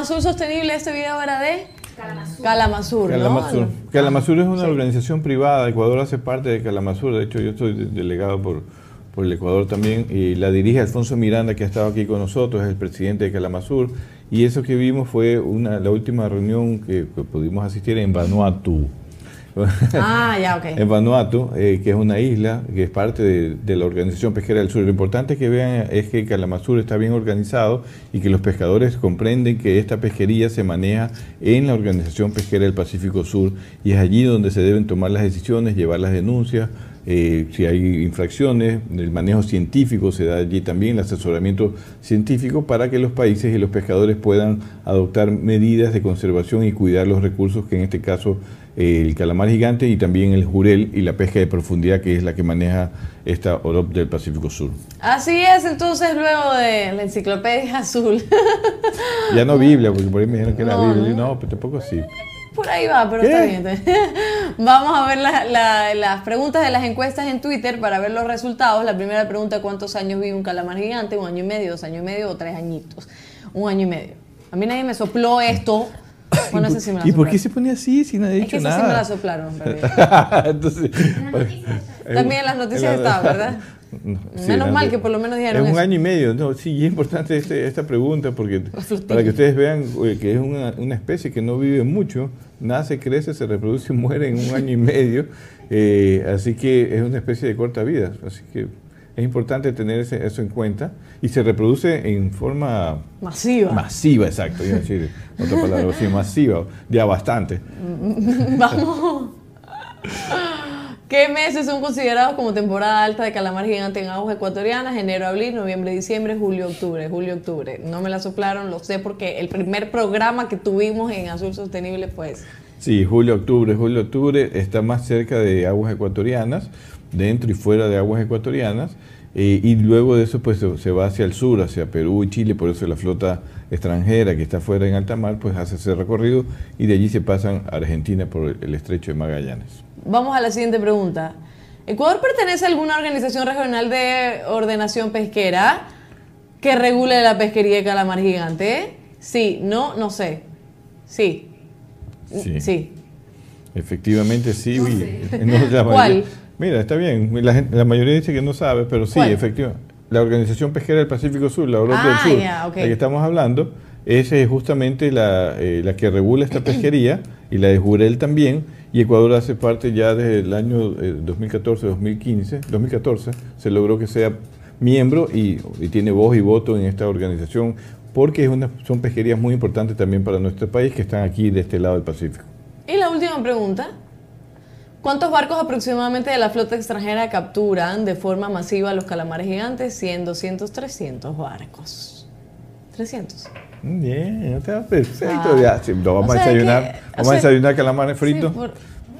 Azul Sostenible. Este video era de Calamazur. Calamazur, Calamazur es una organización privada. Ecuador hace parte de Calamazur. De hecho, yo estoy delegado por, por el Ecuador también. Y la dirige Alfonso Miranda, que ha estado aquí con nosotros, es el presidente de Calamazur. Y eso que vimos fue una, la última reunión que, que pudimos asistir en Vanuatu. Ah, ya, ok. en Vanuatu, eh, que es una isla que es parte de, la Organización Pesquera del Sur. Lo importante que vean es que Kalamazur está bien organizado y que los pescadores comprenden que esta pesquería se maneja en la Organización Pesquera del Pacífico Sur y es allí donde se deben tomar las decisiones, llevar las denuncias, eh, si hay infracciones, el manejo científico se da allí también, el asesoramiento científico para que los países y los pescadores puedan adoptar medidas de conservación y cuidar los recursos que en este caso el calamar gigante y también el jurel y la pesca de profundidad que es la que maneja esta OROP del Pacífico Sur. Así es, entonces luego de la enciclopedia azul. ya no Biblia, porque por ahí me dijeron que era Biblia. No, pero tampoco así. Por ahí va, pero está bien. Vamos a ver las preguntas de las encuestas en Twitter para ver los resultados. La primera pregunta, ¿cuántos años vive un calamar gigante? ¿Un año y medio, dos años y medio o tres añitos? Un año y medio. A mí nadie me sopló esto bueno, ese sí me la ¿Y por qué se pone así si nadie ha dicho es que nada? sí me la soplaron, Entonces, También en las noticias está, ¿verdad? menos mal que por lo menos dijeron Es un año y medio. No, sí, es importante este, esta pregunta porque para que ustedes vean eh, que es una, una, especie que no vive mucho, nace, crece, se reproduce y muere en un año y medio. Eh, así que es una especie de corta vida. Así que es importante tener eso en cuenta y se reproduce en forma masiva. Masiva, exacto. Iba a decir otra palabra masiva, ya bastante. Vamos. ¿Qué meses son considerados como temporada alta de calamar gigante en aguas ecuatorianas? Enero, abril, noviembre, diciembre, julio, octubre. Julio, octubre. No me la soplaron, lo sé porque el primer programa que tuvimos en Azul Sostenible fue. Sí, julio, octubre. Julio, octubre está más cerca de aguas ecuatorianas dentro y fuera de aguas ecuatorianas. Eh, y luego de eso pues se va hacia el sur, hacia Perú y Chile, por eso la flota extranjera que está fuera en alta mar pues hace ese recorrido y de allí se pasan a Argentina por el estrecho de Magallanes. Vamos a la siguiente pregunta. ¿Ecuador pertenece a alguna organización regional de ordenación pesquera que regule la pesquería de calamar gigante? Sí, no, no sé. Sí. Sí. Efectivamente sí. ¿Cuál? Mira, está bien. La, mayoría dice que no sabe, pero sí, efectivamente. La Organización Pesquera del Pacífico Sur, la Europa del ah, Sur, de la que estamos hablando, es justamente la, eh, la que regula esta pesquería y la de Jurel también, y Ecuador hace parte ya desde el año 2014-2015, eh, 2014, se logró que sea miembro y, tiene voz y voto en esta organización porque son pesquerías muy importantes también para nuestro país que están aquí de este lado del Pacífico. Y la última pregunta. ¿Cuántos barcos aproximadamente de la flota extranjera capturan de forma masiva los calamares gigantes? 100, 200, 300 barcos. 300. Bien, está perfecto. Ah. vamos a desayunar. vamos a desayunar calamares fritos.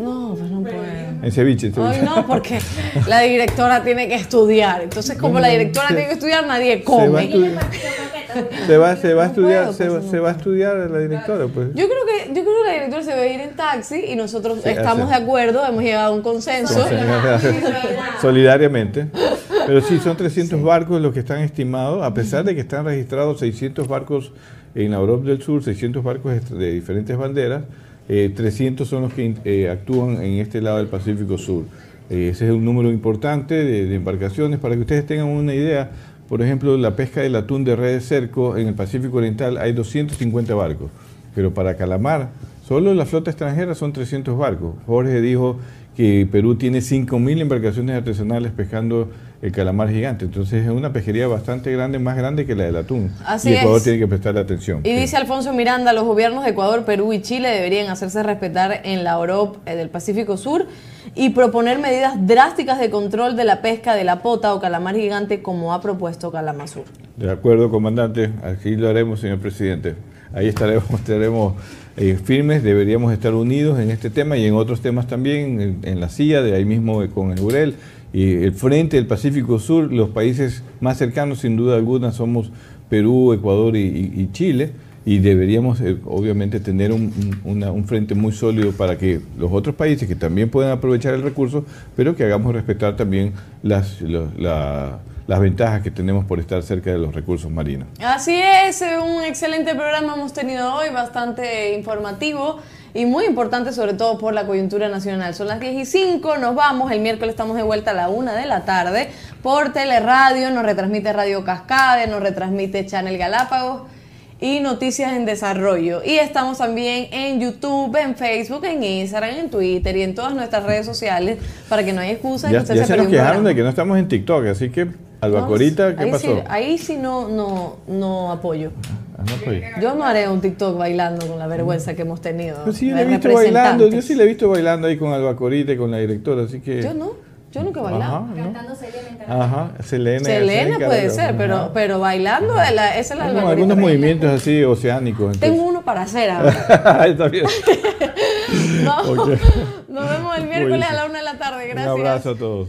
No, pues no puedo. En ceviche. Ay, no, porque la directora tiene que estudiar. Entonces, como la directora tiene que estudiar, nadie come. Se va, se va a estudiar, se, va a estudiar la directora, pues. Yo creo que, yo creo que la directora se va a ir en taxi y nosotros estamos de acuerdo, hemos llegado a un consenso. Solidariamente. Pero sí, son 300 barcos los que están estimados, a pesar de que están registrados 600 barcos en la Europa del Sur, 600 barcos de diferentes banderas, 300 eh, son los que eh, actúan en este lado del Pacífico Sur. Eh, ese es un número importante de, embarcaciones. Para que ustedes tengan una idea, por ejemplo, la pesca del atún de red de cerco en el Pacífico Oriental hay 250 barcos, pero para calamar, solo la flota extranjera son 300 barcos. Jorge dijo que Perú tiene 5.000 embarcaciones artesanales pescando el calamar gigante. Entonces es una pesquería bastante grande, más grande que la del atún. Así y Ecuador tiene que prestarle atención. Y dice Alfonso Miranda, los gobiernos de Ecuador, Perú y Chile deberían hacerse respetar en la Europa eh, del Pacífico Sur y proponer medidas drásticas de control de la pesca de la pota o calamar gigante como ha propuesto Calamazur. De acuerdo, comandante. Así lo haremos, señor presidente. Ahí estaremos, estaremos eh, firmes, deberíamos estar unidos en este tema y en otros temas también, en, la CIA, de ahí mismo con el UREL y el frente del Pacífico Sur, los países más cercanos sin duda alguna somos Perú, Ecuador y, Chile y deberíamos eh, obviamente tener un, frente muy sólido para que los otros países que también puedan aprovechar el recurso, pero que hagamos respetar también las, las ventajas que tenemos por estar cerca de los recursos marinos. Así es, un excelente programa hemos tenido hoy, bastante informativo y muy importante sobre todo por la coyuntura nacional. Son las 10 y 5, nos vamos, el miércoles estamos de vuelta a la 1 de la tarde por Teleradio, nos retransmite Radio Cascade, nos retransmite Channel Galápagos y Noticias en Desarrollo. Y estamos también en YouTube, en Facebook, en Instagram, en Twitter y en todas nuestras redes sociales para que no haya excusa. Ya, ya se, nos quejaron de que no estamos en TikTok, así que Albacorita, ¿qué ahí pasó? Sí, ahí sí no, no, no apoyo. Ah, yo no haré un TikTok bailando con la vergüenza que hemos tenido. Pero sí, le he visto bailando, yo sí le he visto bailando ahí con Albacorita y con la directora, así que... Yo no. Yo nunca he bailado. Cantando Selena Ajá, Selena. Selena puede ser, pero, pero bailando, esa es la Tengo algunos movimientos así oceánicos. Tengo uno para hacer ahora. Está bien. no, Nos vemos el miércoles a la una de la tarde. Gracias. Un abrazo a todos.